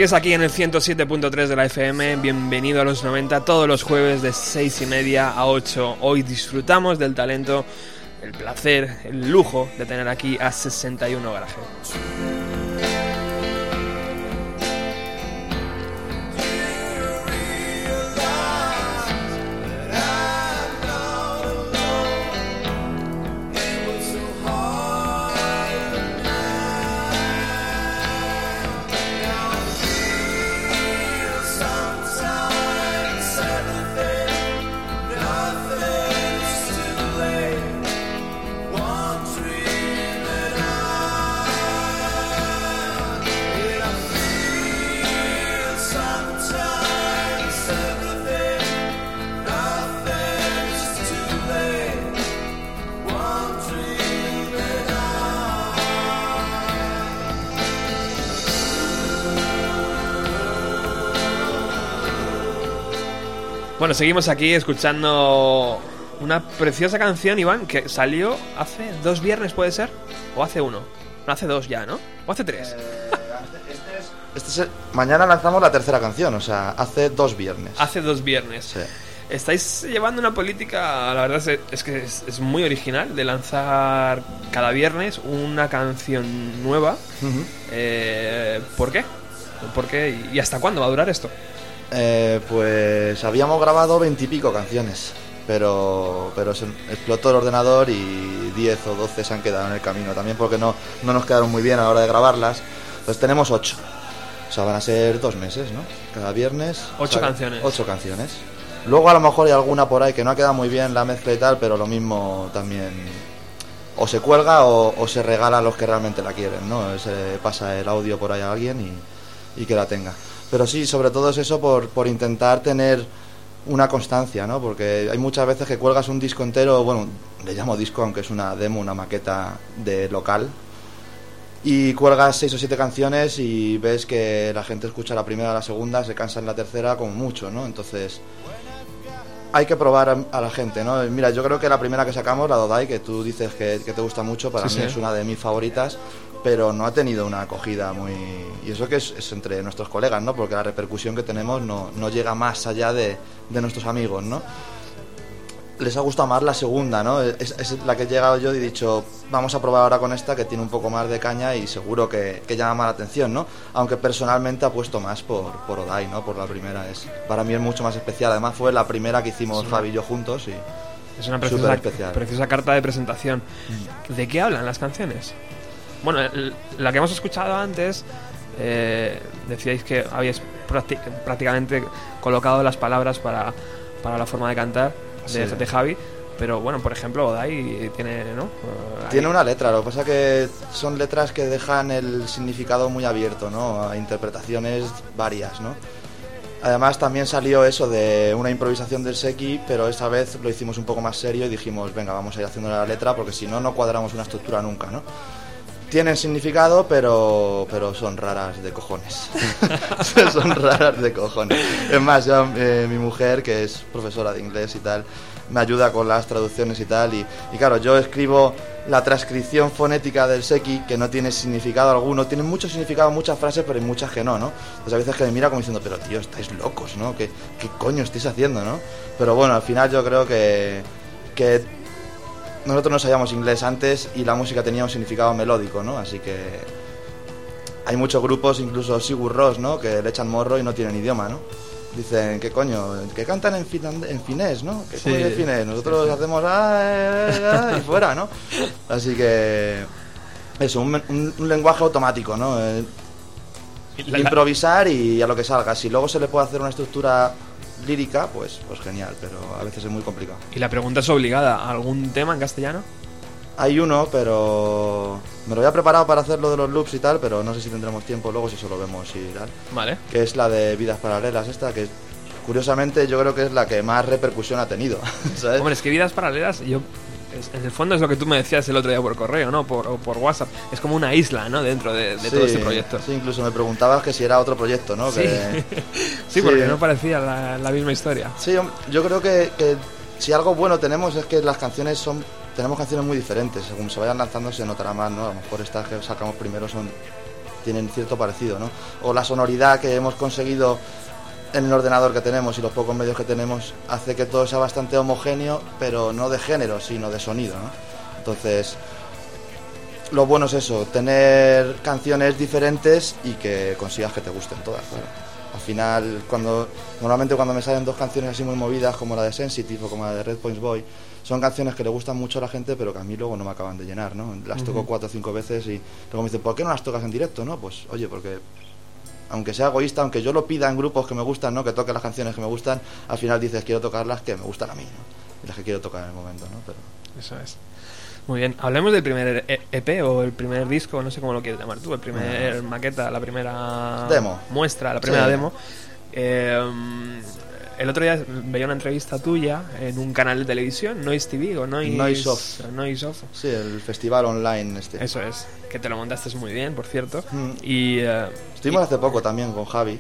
Sigues aquí en el 107.3 de la FM, bienvenido a los 90 todos los jueves de 6 y media a 8. Hoy disfrutamos del talento, el placer, el lujo de tener aquí a 61 garaje. Bueno, seguimos aquí escuchando una preciosa canción, Iván, que salió hace dos viernes, ¿puede ser? ¿O hace uno? No, hace dos ya, ¿no? ¿O hace tres? Este es el- mañana lanzamos la tercera canción, o sea, hace dos viernes. Hace dos viernes. Sí. Estáis llevando una política, la verdad es, es que es, es muy original, de lanzar cada viernes una canción nueva. Eh, ¿Por qué? ¿Por qué? ¿Y hasta cuándo va a durar esto? Eh, pues habíamos grabado veintipico canciones, pero, pero se explotó el ordenador y 10 o 12 se han quedado en el camino también porque no, no nos quedaron muy bien a la hora de grabarlas. Entonces tenemos ocho. O sea, van a ser dos meses, ¿no? Cada viernes. Ocho canciones. Ocho canciones. Luego a lo mejor hay alguna por ahí que no ha quedado muy bien la mezcla y tal, pero lo mismo también o se cuelga o, o se regala a los que realmente la quieren, ¿no? Se pasa el audio por ahí a alguien y, y que la tenga. Pero sí, sobre todo es eso por, por intentar tener una constancia, ¿no? Porque hay muchas veces que cuelgas un disco entero, bueno, le llamo disco aunque es una demo, una maqueta de local, y cuelgas seis o siete canciones y ves que la gente escucha la primera, la segunda, se cansa en la tercera como mucho, ¿no? Entonces hay que probar a, la gente, ¿no? Mira, yo creo que la primera que sacamos, la Dodai, que tú dices que, que te gusta mucho, para Sí, mí sí. es una de mis favoritas, pero no ha tenido una acogida muy... Y eso que es, es entre nuestros colegas, ¿no? Porque la repercusión que tenemos no, no llega más allá de, de nuestros amigos, ¿no? les ha gustado más la segunda, ¿no? Es, es la que he llegado yo y he dicho, vamos a probar ahora con esta que tiene un poco más de caña y seguro que, que llama más la atención, ¿no? Aunque personalmente apuesto más por, por Odai, ¿no? Por la primera. es Para mí es mucho más especial. Además fue la primera que hicimos Sí. Fabi y yo juntos y Es una preciosa. Mm. preciosa carta de presentación. ¿De qué hablan las canciones? Bueno, la que hemos escuchado antes, eh, decíais que habíais prácti- prácticamente colocado las palabras para, para la forma de cantar de, Sí. Javi. Pero bueno, por ejemplo, Odai tiene, ¿no? Tiene una letra, lo que pasa que son letras que dejan el significado muy abierto, ¿no? A interpretaciones varias, ¿no? Además también salió eso de una improvisación del Seki, pero esta vez lo hicimos un poco más serio y dijimos, venga, vamos a ir haciendo la letra porque si no, no cuadramos una estructura nunca, ¿no? Tienen significado, pero, pero son raras de cojones. son raras de cojones. Es más, yo, eh, mi mujer, que es profesora de inglés y tal, me ayuda con las traducciones y tal. Y, y claro, yo escribo la transcripción fonética del Seki, que no tiene significado alguno. Tiene mucho significado muchas frases, pero hay muchas que no, ¿no? Entonces a veces que me mira como diciendo, pero tío, estáis locos, ¿no? ¿Qué, qué coño estáis haciendo, no? Pero bueno, al final yo creo que, que nosotros no sabíamos inglés antes y la música tenía un significado melódico, ¿no? Así que hay muchos grupos, incluso Sigur Ross, ¿no? Que le echan morro y no tienen idioma, ¿no? Dicen, ¿qué coño? Que cantan en, finland- en finés, ¿no? ¿Qué Sí. coño es finés? Nosotros hacemos ah, eh, eh, ah, y fuera, ¿no? Así que eso, un, un- un lenguaje automático, ¿no? Eh, la- improvisar y a lo que salga. Si luego se le puede hacer una estructura lírica, pues, pues genial, pero a veces es muy complicado. Y la pregunta es obligada. ¿Algún tema en castellano? Hay uno, pero me lo había preparado para hacer lo de los loops y tal, pero no sé si tendremos tiempo luego si solo vemos y tal. Vale. Que es la de vidas paralelas esta, que curiosamente yo creo que es la que más repercusión ha tenido. ¿sabes? Hombre, es que vidas paralelas, yo. Es- en el fondo es lo que tú me decías el otro día por correo, ¿no? Por, o por WhatsApp. Es como una isla, ¿no? Dentro de, de todo este proyecto. Sí, incluso me preguntabas que si era otro proyecto, ¿no? Sí. Que- Sí, porque no parecía la, la misma historia. Sí, yo creo que, que si algo bueno tenemos es que las canciones son. Tenemos canciones muy diferentes. Según se vayan lanzando se notará más, ¿no? A lo mejor estas que sacamos primero son. tienen cierto parecido, ¿no? O la sonoridad que hemos conseguido en el ordenador que tenemos y los pocos medios que tenemos hace que todo sea bastante homogéneo, pero no de género, sino de sonido, ¿no? Entonces, lo bueno es eso, tener canciones diferentes y que consigas que te gusten todas, claro. Al final, cuando normalmente cuando me salen dos canciones así muy movidas, como la de Sensitive o como la de Red Points Boy, son canciones que le gustan mucho a la gente, pero que a mí luego no me acaban de llenar, ¿no? Las toco cuatro o cinco veces y luego me dicen, ¿por qué no las tocas en directo, no? Pues, oye, porque aunque sea egoísta, aunque yo lo pida en grupos que me gustan, ¿no? Que toque las canciones que me gustan, al final dices, quiero tocar las que me gustan a mí, ¿no? Y las que quiero tocar en el momento, ¿no? Pero... Eso es. Muy bien, hablemos del primer E- EP o el primer disco, no sé cómo lo quieres llamar tú, el primer Ah. maqueta, la primera Demo. muestra, la primera Sí. demo. Eh, el otro día veía una entrevista tuya en un canal de televisión, Noise TV o Noise, Noise Off. Noise Off. Sí, el festival online este. Eso es, que te lo montaste muy bien, por cierto. Mm. Y eh, Estuvimos hace poco también con Javi.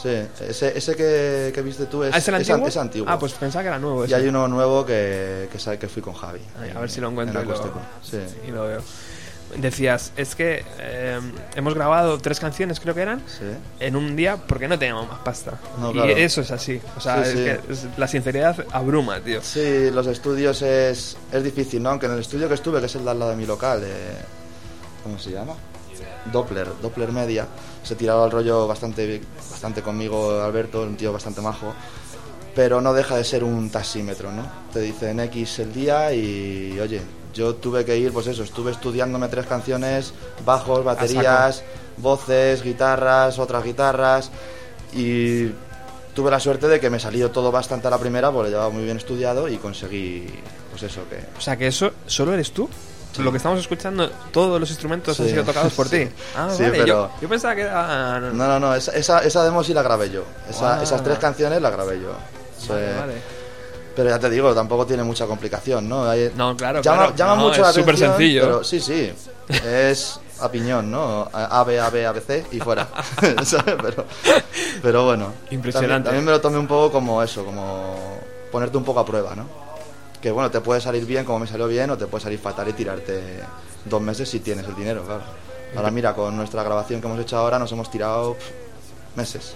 Sí, ese, ese que, que viste tú es, ¿Ah, ¿Es el es antiguo? an- es antiguo. Ah, pues pensaba que era nuevo. y ese. hay uno nuevo que, que, que fui con Javi. Ay, a ver si lo en encuentro y lo. Sí. y lo veo. Decías, es que eh, hemos grabado tres canciones, creo que eran, Sí. en un día porque no teníamos más pasta. No, y claro. eso es así. O sea, Sí, es sí. que es- la sinceridad abruma, tío. Sí, los estudios es, es difícil, ¿no? Aunque en el estudio que estuve, que es el de al lado de mi local, eh, ¿cómo se llama? Doppler, Doppler Media, se tiraba el rollo bastante, bastante conmigo Alberto, un tío bastante majo, pero no deja de ser un taxímetro, ¿no? Te dicen X el día y, oye, yo tuve que ir, pues eso, estuve estudiándome tres canciones, bajos, baterías, voces, guitarras, otras guitarras, y tuve la suerte de que me salió todo bastante a la primera, porque lo llevaba muy bien estudiado y conseguí, pues eso, que... O sea, que eso solo eres tú. Lo que estamos escuchando, todos los instrumentos han sido tocados por ti. Ah, vale. pero- Yo, yo pensaba que era. No, no, no, esa, esa, demo sí la grabé yo. Esa- Ah. Esas tres canciones las grabé yo. Vale, vale. Pero ya te digo, tampoco tiene mucha complicación, ¿no? Hay- No, claro, llama, claro. llama No, mucho la es súper atención, sencillo. Pero sí, sí. Es a piñón, ¿no? A, B, A, B, A, B, C y fuera. ¿Sabes? pero, pero bueno. Impresionante. También, también me lo tomé un poco como eso, como ponerte un poco a prueba, ¿no? Que bueno, te puede salir bien como me salió bien o te puede salir fatal y tirarte dos meses si tienes el dinero, claro. Ahora mira, con nuestra grabación que hemos hecho ahora nos hemos tirado meses.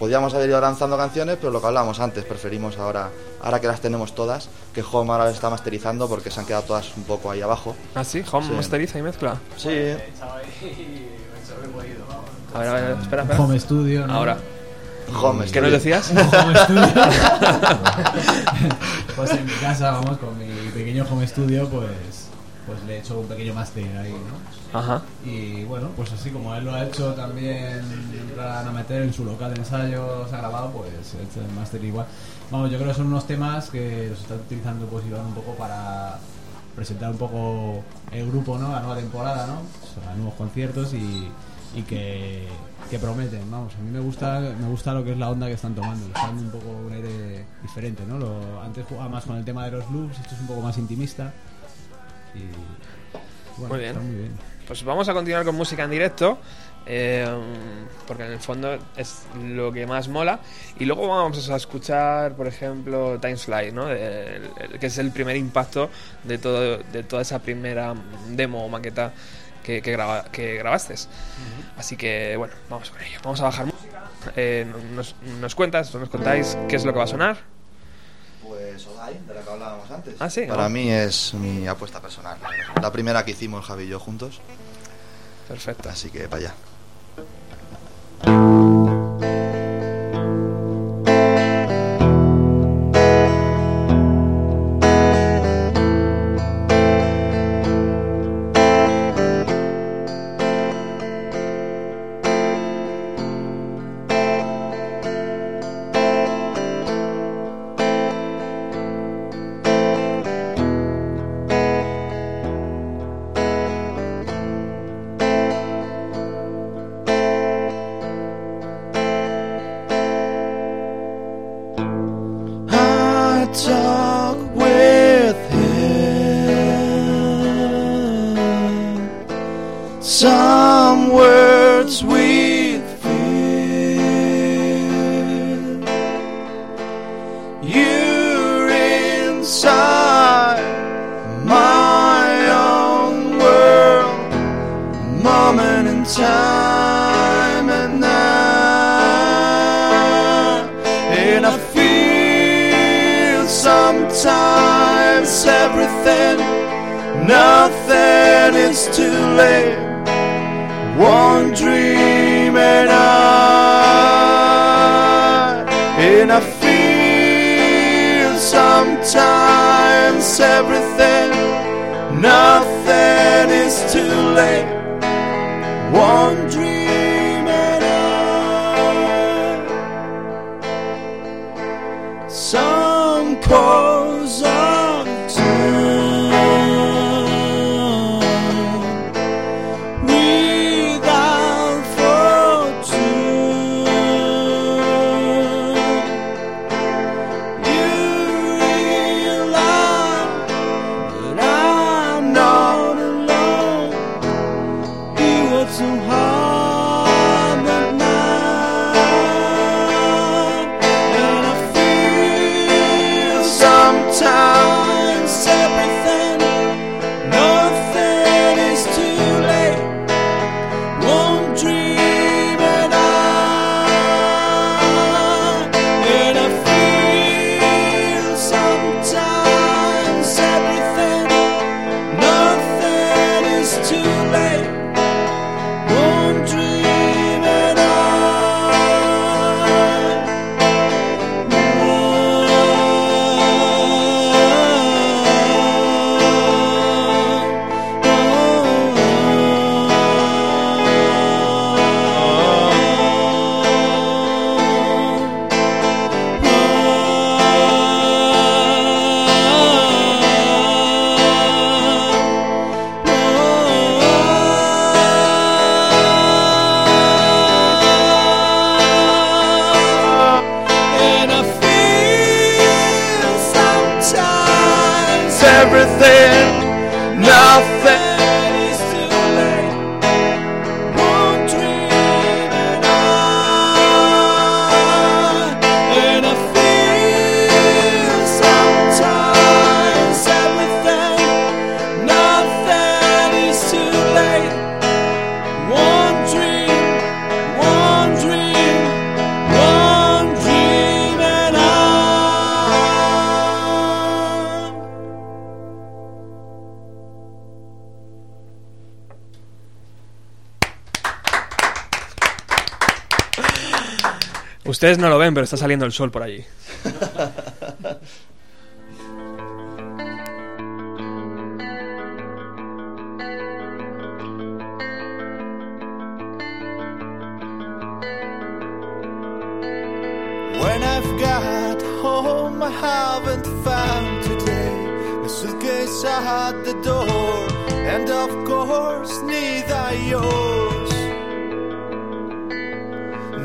Podíamos haber ido lanzando canciones, pero lo que hablábamos antes, preferimos ahora, ahora que las tenemos todas, que Home ahora las está masterizando porque se han quedado todas un poco ahí abajo. Ah, sí, Home Sí. masteriza y mezcla. Sí. A ver, a ver, espera, espera. Home Studio, ¿no? Ahora. Home ¿Qué nos decías? Home Studio. pues en mi casa, vamos, con mi pequeño home studio, pues, pues le he hecho un pequeño máster ahí, ¿no? Ajá. Y bueno, pues así como él lo ha hecho también en plan a meter en su local de ensayo, se ha grabado, pues he hecho el máster igual. Vamos, yo creo que son unos temas que los está utilizando pues Iván un poco para presentar un poco el grupo, ¿no? La nueva temporada, ¿no? O sea, nuevos conciertos y, y que, que prometen, vamos. A mí me gusta, me gusta lo que es la onda que están tomando. Están un poco un aire diferente, ¿no? Lo, antes jugaba más con el tema de los loops, esto es un poco más intimista. Y bueno, Muy bien. está muy bien. Pues vamos a continuar con música en directo. eh, porque en el fondo es lo que más mola. Y luego vamos a escuchar, por ejemplo, Time Fly, ¿no? El- que es el primer impacto de, todo, de toda esa primera demo o maqueta que, que, graba- que grabaste. Así que, bueno, vamos con ello. Vamos a bajar música. Eh, nos, nos cuentas, nos contáis qué es lo que va a sonar. Pues Odai, de la que hablábamos antes. Ah, sí. Para Ah. mí es mi apuesta personal. La primera que hicimos Javi y yo juntos. Perfecto. Así que para allá. Late. One Ustedes no lo ven, pero está saliendo el sol por allí.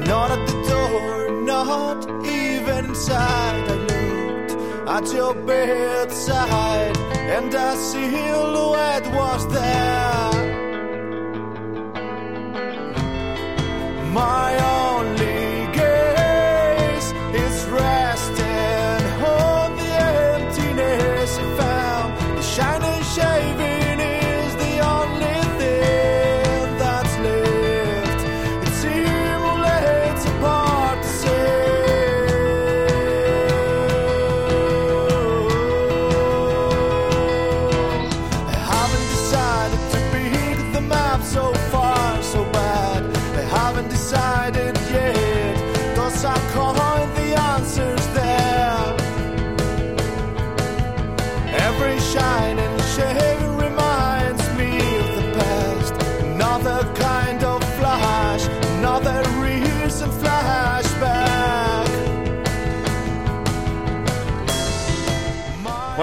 Not at the door, not even inside. I looked at your bedside, and a silhouette was there. My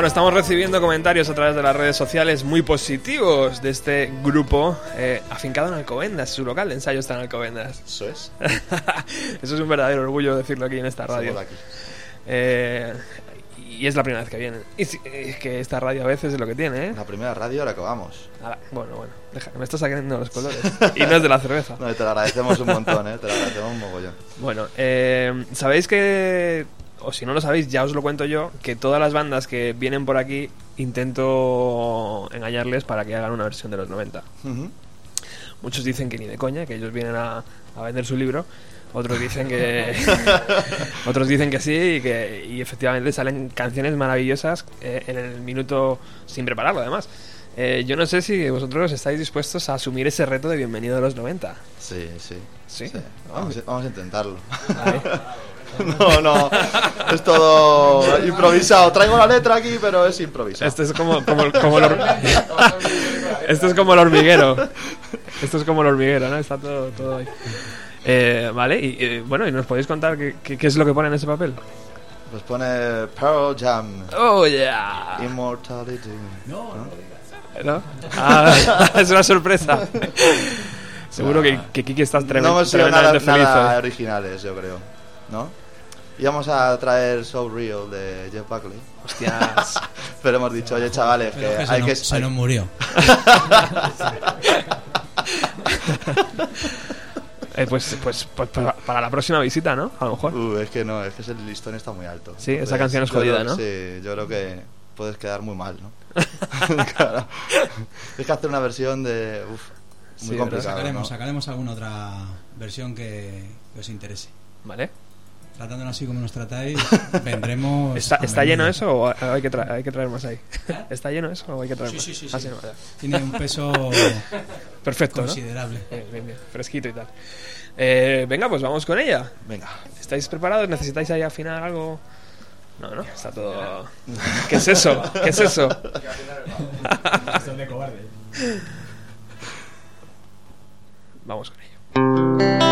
Bueno, estamos recibiendo comentarios a través de las redes sociales muy positivos de este grupo eh, afincado en Alcobendas. Su local de ensayo está en Alcobendas. Eso es. Eso es un verdadero orgullo decirlo aquí en esta radio. Aquí. Eh, y es la primera vez que vienen. Y es que esta radio a veces es lo que tiene, ¿eh? La primera radio a la que vamos. Bueno, bueno, deja, me estás sacando los colores. y no es de la cerveza. No, te lo agradecemos un montón, ¿eh? Te lo agradecemos un mogollón. Bueno, eh, sabéis que, o si no lo sabéis, ya os lo cuento yo, que todas las bandas que vienen por aquí intento engañarles para que hagan una versión de los 90. Ujú. Muchos dicen que ni de coña, que ellos vienen a, a vender su libro. Otros dicen que otros dicen que sí y que y efectivamente salen canciones maravillosas eh, en el minuto sin prepararlo además. Eh, yo no sé si vosotros estáis dispuestos a asumir ese reto de bienvenido a los 90. Sí, sí. ¿Sí? Vamos a intentarlo. no, no. Es todo improvisado. Traigo la letra aquí, pero es improvisado. Esto es como, como, como el Esto es como el hormiguero. Esto es como el hormiguero, ¿no? Está todo, todo ahí. Eh, vale, y eh, bueno, ¿y nos podéis contar qué, qué- qué es lo que pone en ese papel? Pues pone Pearl Jam. Oh, yeah. Immortality. No, ¿No? Ah, es una sorpresa. Seguro que, que Kiki estás tremen- no hemos sido nada, tremendamente feliz. nada originales, yo creo. ¿No? Íbamos a traer So Real de Jeff Buckley. Hostias. Pero hemos dicho, oye, chavales, Pero que que se hay nos- que. se nos murió. Eh, pues, pues, pues para, para la próxima visita, ¿no? A lo mejor. Uh, es que no, es que el listón está muy alto. Sí, esa canción es jodida, creo- ¿no? Sí, yo creo que puedes quedar muy mal, ¿no? claro. Es que hacer una versión de. Uf, muy Sí, complicado. sacaremos, ¿no? sacaremos alguna otra versión que, que os interese. Vale. Tratándonos así como nos tratáis, vendremos. ¿Está, lleno eso o hay que, tra- hay que traer más ahí? ¿Está lleno eso o hay que traer Sí, más? sí, sí, Ah, sí. no. Tiene un peso Perfecto, ¿no? considerable. Bien, bien, bien. Fresquito y tal. Eh, venga, pues vamos con ella. Venga. ¿Estáis preparados? ¿Necesitáis ahí afinar algo? No, no, está todo... ¿Qué es eso? ¿Qué es eso? De cobarde. Vamos con ello.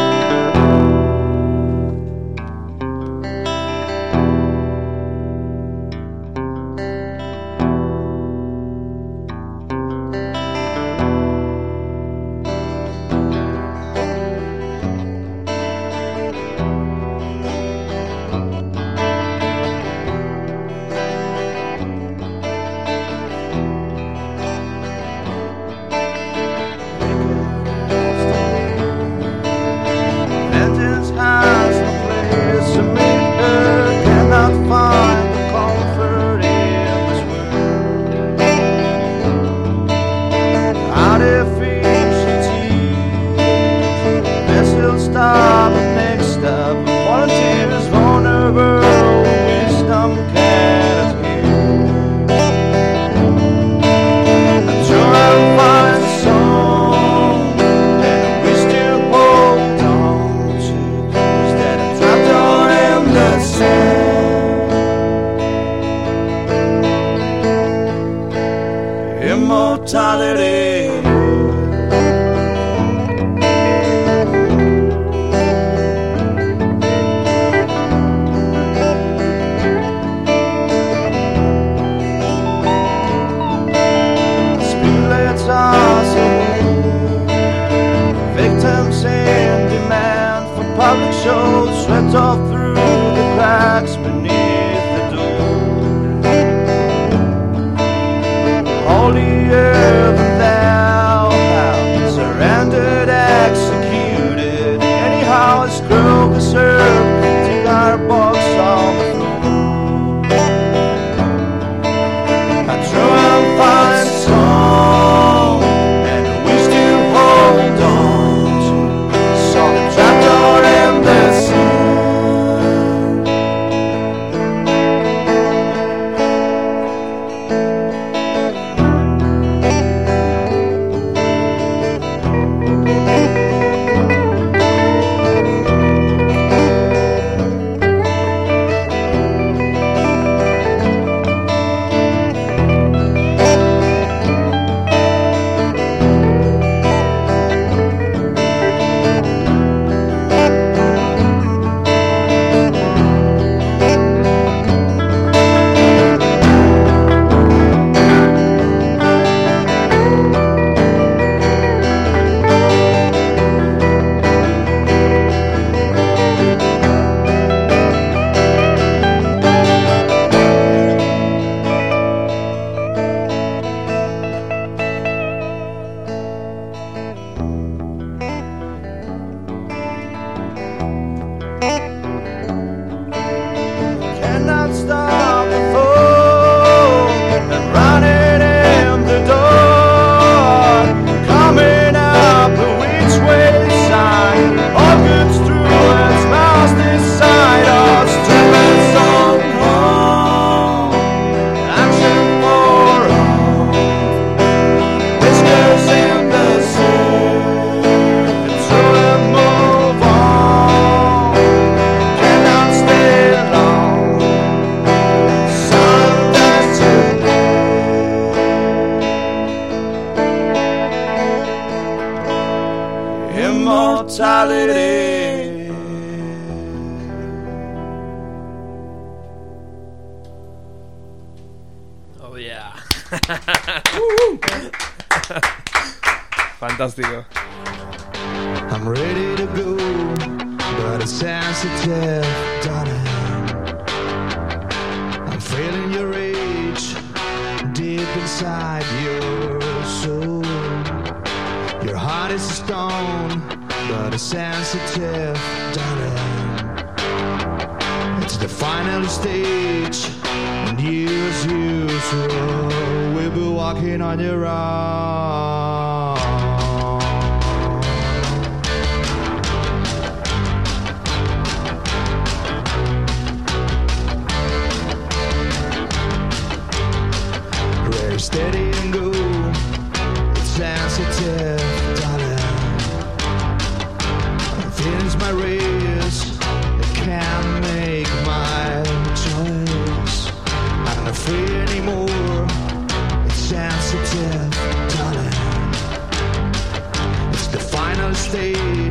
stay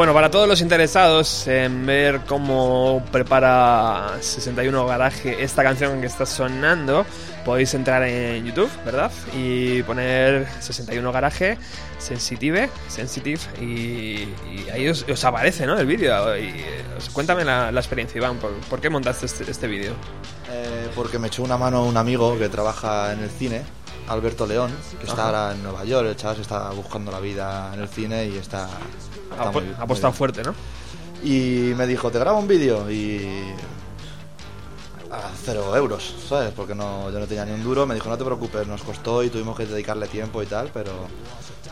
Bueno, para todos los interesados en ver cómo prepara 61 Garaje esta canción que está sonando, podéis entrar en YouTube, ¿verdad? Y poner 61 Garaje, Sensitive, Sensitive, y, y ahí os, os aparece, ¿no? El vídeo. Y, eh, os- cuéntame la, la experiencia, Iván, ¿por, por qué montaste este, este vídeo? Eh, porque me echó una mano un amigo que trabaja en el cine, Alberto León, que está ahora en Nueva York. El chaval se está buscando la vida en el cine y está. Ha, muy- muy fuerte, ¿no? Y me dijo, te grabo un vídeo y... A cero euros, ¿sabes? Porque no, yo no tenía ni un duro. Me dijo, no te preocupes, nos costó y tuvimos que dedicarle tiempo y tal, pero,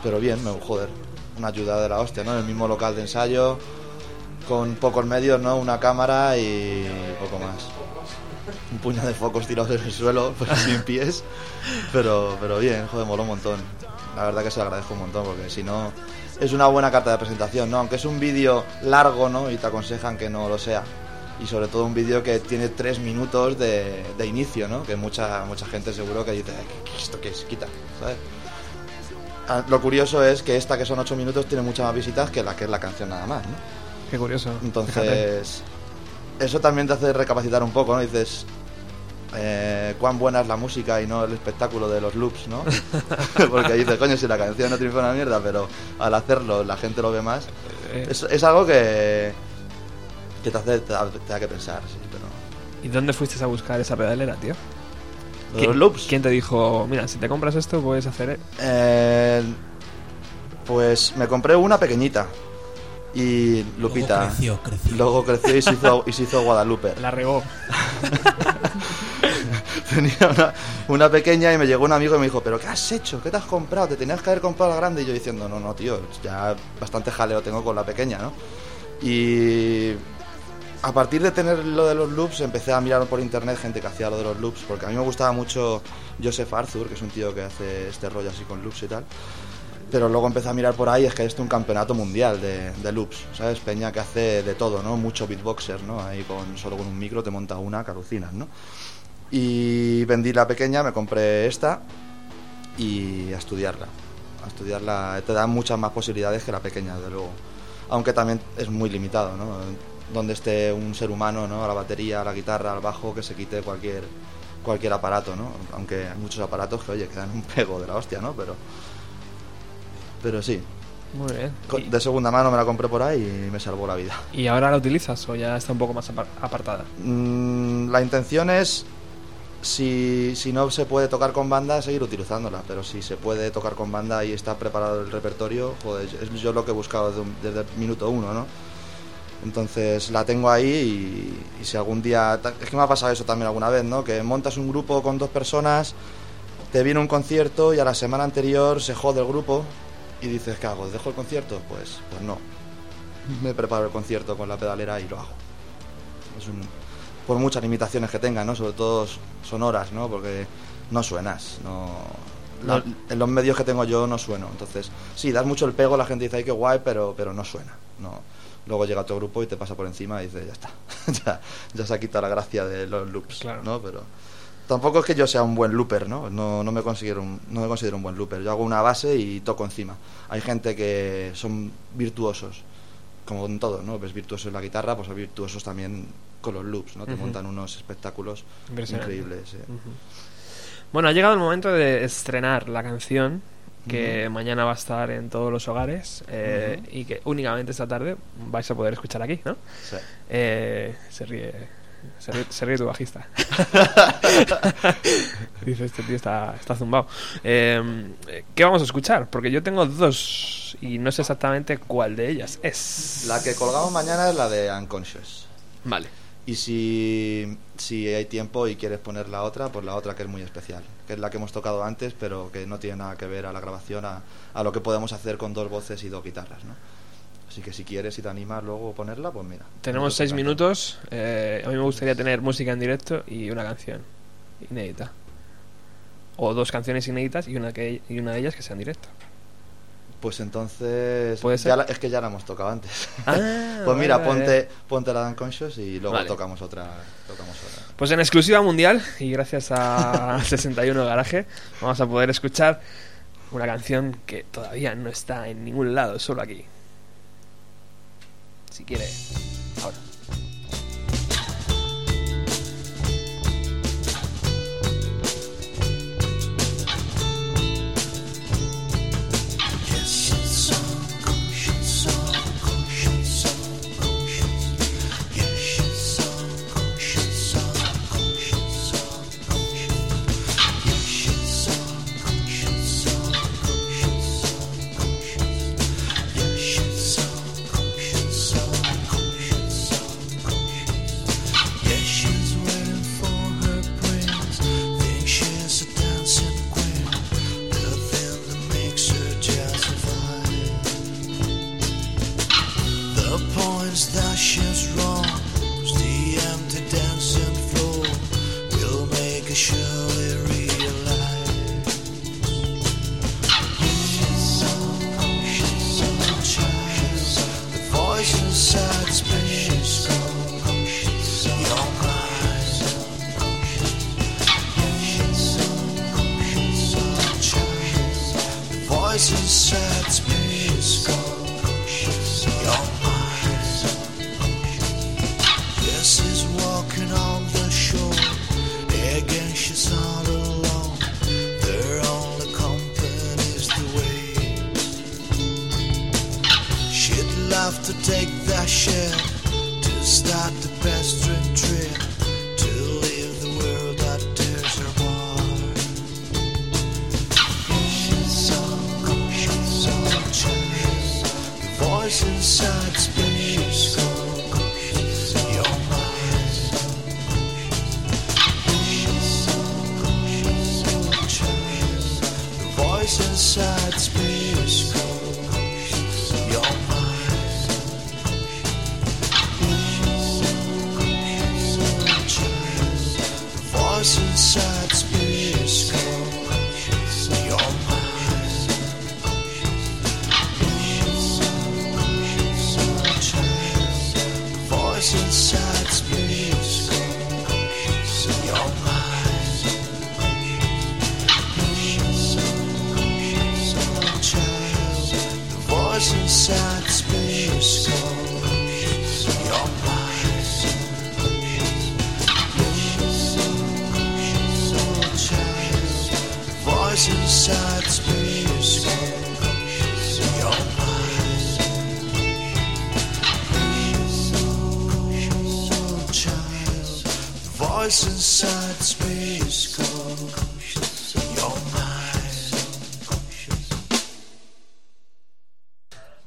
pero bien, me, joder, una ayuda de la hostia, ¿no? En el mismo local de ensayo, con pocos medios, ¿no? Una cámara y poco más. Un puño de focos tirados en el suelo, pues sin pies. Pero, pero bien, joder, moló un montón. La verdad que se lo agradezco un montón, porque si no, es una buena carta de presentación, ¿no? Aunque es un vídeo largo, ¿no? Y te aconsejan que no lo sea. Y sobre todo un vídeo que tiene tres minutos de, de inicio, ¿no? Que mucha, mucha gente seguro que dice, ¿qué, qué esto qué es? Quita, ¿sabes? Ah, Lo curioso es que esta, que son ocho minutos, tiene muchas más visitas que la que es la canción nada más, ¿no? Qué curioso. Entonces, eso también te hace recapacitar un poco, ¿no? Dices, eh, cuán buena es la música y no el espectáculo de los loops, ¿no? Porque dices, coño, si la canción no triunfa una mierda, pero al hacerlo la gente lo ve más. Eh. Es, es algo que, que te hace te da, te da que pensar, sí, pero... ¿Y dónde fuiste a buscar esa pedalera, tío? ¿Lo de ¿Quién- los loops? ¿Quién te dijo, mira, si te compras esto puedes hacer... e-"? Eh, pues me compré una pequeñita. Y Lupita. Luego creció, creció. Luego creció y se hizo, y se hizo Guadalupe. La regó. Tenía una, una pequeña y me llegó un amigo y me dijo, ¿pero qué has hecho? ¿Qué te has comprado? Te tenías que haber comprado la grande. Y yo diciendo, no, no, tío, ya bastante jaleo tengo con la pequeña, ¿no? Y a partir de tener lo de los loops empecé a mirar por internet gente que hacía lo de los loops, porque a mí me gustaba mucho Joseph Arthur, que es un tío que hace este rollo así con loops y tal. Pero luego empecé a mirar por ahí, es que hay esto un campeonato mundial de, de loops, ¿sabes? Peña que hace de todo, ¿no? Mucho beatboxer, ¿no? Ahí con, solo con un micro te monta una que ¿no? Y vendí la pequeña, me compré esta y a estudiarla. A estudiarla te da muchas más posibilidades que la pequeña, desde luego. Aunque también es muy limitado, ¿no? Donde esté un ser humano, ¿no? A la batería, a la guitarra, al bajo, que se quite cualquier, cualquier aparato, ¿no? Aunque hay muchos aparatos que, oye, que dan un pego de la hostia, ¿no? Pero, pero sí. Muy bien. De segunda mano me la compré por ahí y me salvó la vida. ¿Y ahora la utilizas o ya está un poco más apar- apartada? Mm, la intención es, si, si no se puede tocar con banda, seguir utilizándola. Pero si se puede tocar con banda y está preparado el repertorio, joder, es yo lo que he buscado desde, un- desde el minuto uno, ¿no? Entonces la tengo ahí y, y si algún día... Es que me ha pasado eso también alguna vez, ¿no? Que montas un grupo con dos personas, te viene un concierto y a la semana anterior se jode el grupo y dices, ¿qué hago? ¿Dejo el concierto? Pues, pues no. Me preparo el concierto con la pedalera y lo hago. Es un, por muchas limitaciones que tenga, ¿no? Sobre todo sonoras, ¿no? Porque no suenas, no... la- en los medios que tengo yo no sueno, entonces sí, das mucho el pego, la gente dice, ay, qué guay, pero, pero no suena, no. Luego llega otro grupo y te pasa por encima y dices, ya está, ya, ya se ha quitado la gracia de los loops, ¿no? Pero tampoco es que yo sea un buen looper, ¿no? No, no me considero un, no me considero un buen looper. Yo hago una base y toco encima. Hay gente que son virtuosos, como en todo, ¿no? Ves virtuosos en la guitarra, pues hay virtuosos también con los loops, ¿no? Te montan unos espectáculos increíbles. Bueno, ha llegado el momento de estrenar la canción que mañana va a estar en todos los hogares eh, y que únicamente esta tarde vais a poder escuchar aquí, ¿no? Sí. Eh, se ríe. Se ríe, se ríe tu bajista. Dice, este tío está, está zumbado. Eh, ¿Qué vamos a escuchar? Porque yo tengo dos y no sé exactamente cuál de ellas es. La que colgamos mañana es la de Unconscious. Vale. Y si, si hay tiempo y quieres poner la otra, pues la otra que es muy especial, que es la que hemos tocado antes, pero que no tiene nada que ver a la grabación, a, a lo que podemos hacer con dos voces y dos guitarras, ¿no? Así que si quieres y te animas luego a ponerla, pues mira. Tenemos seis minutos. eh, a mí me gustaría tener música en directo y una canción inédita. O dos canciones inéditas y una, que, y una de ellas que sea en directo. Pues entonces. ¿Puede ser? ya la- es que ya la hemos tocado antes. Ah, pues mira, vale, vale. ponte, ponte la de Unconscious y luego Vale. tocamos otra. Tocamos otra. Pues en exclusiva mundial y gracias a 61 Garaje vamos a poder escuchar una canción que todavía no está en ningún lado, solo aquí. Si quiere, ahora.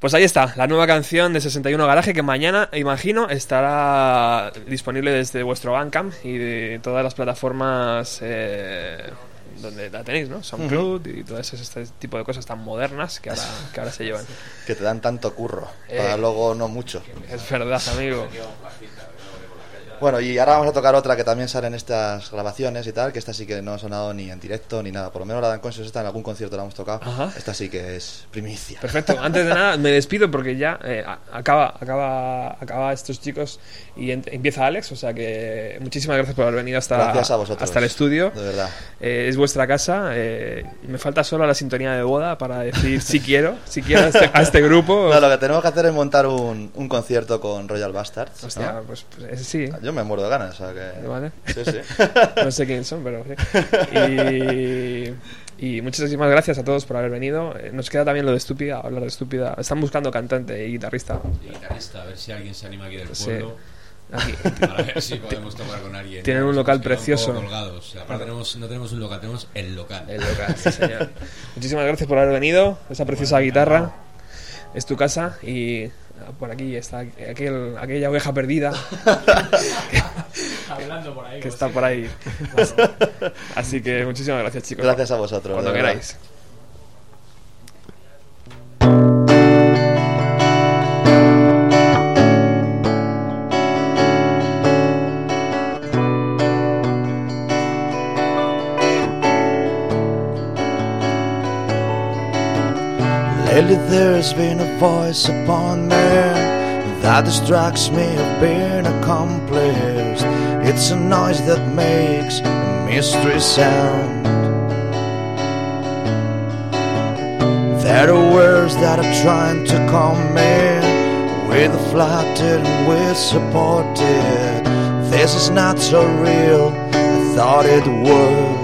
Pues ahí está, la nueva canción de 61 Garaje que mañana, imagino, estará disponible desde vuestro Bandcamp y de todas las plataformas eh, donde la tenéis, ¿no? SoundCloud y todo ese, este tipo de cosas tan modernas que ahora, que ahora se llevan. Que te dan tanto curro, Eh. para luego no mucho. Es verdad, amigo. Bueno, y ahora vamos a tocar otra que también sale en estas grabaciones y tal, que esta sí que no ha sonado ni en directo ni nada. Por lo menos la Dan Conscious esta en algún concierto la hemos tocado. Ajá. Esta sí que es primicia. Perfecto. Antes de nada, me despido porque ya eh, acaba, acaba, acaba estos chicos y en- empieza Alex. O sea que muchísimas gracias por haber venido hasta, Gracias a vosotros. hasta el estudio. De verdad. Eh, es vuestra casa. eh, me falta solo la sintonía de boda para decir si quiero, si quiero a este, a este grupo. No, lo que tenemos que hacer es montar un, un concierto con Royal Bastards. Hostia, ¿no? pues, pues sí. Yo me muero de ganas, o sea que... Vale. Sí, sí. no sé quiénes son, pero sí. Y, y muchísimas gracias a todos por haber venido. Eh, Nos queda también lo de estúpida, hablar de estúpida. Están buscando cantante y guitarrista. Y guitarrista, a ver si alguien se anima aquí del Sí. pueblo. Aquí. Para ver si podemos tocar con alguien. Tienen un Nos local precioso. colgados. Aparte tenemos, no tenemos un local, tenemos el local. El local, sí, señor. Muchísimas gracias por haber venido. Esa preciosa guitarra es tu casa y por aquí está aquel, aquella oveja perdida Hablando por ahí. que está por ahí. Así, así que muchísimas gracias, chicos. Gracias a vosotros. Cuando queráis. There's been a voice upon me that distracts me of being accomplished. It's a noise that makes a mystery sound. There are words that are trying to come in with a flattered and with supported. This is not so real. I thought it was.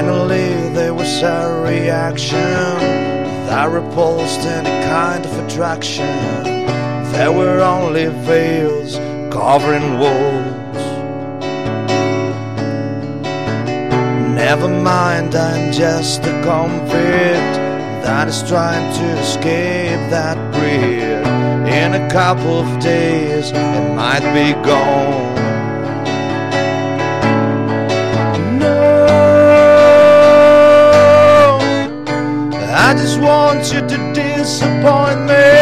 Finally, there was a reaction that repulsed any kind of attraction. There were only veils covering walls. Never mind, I'm just a convict that is trying to escape that grid. In a couple of days, it might be gone. I just want you to disappoint me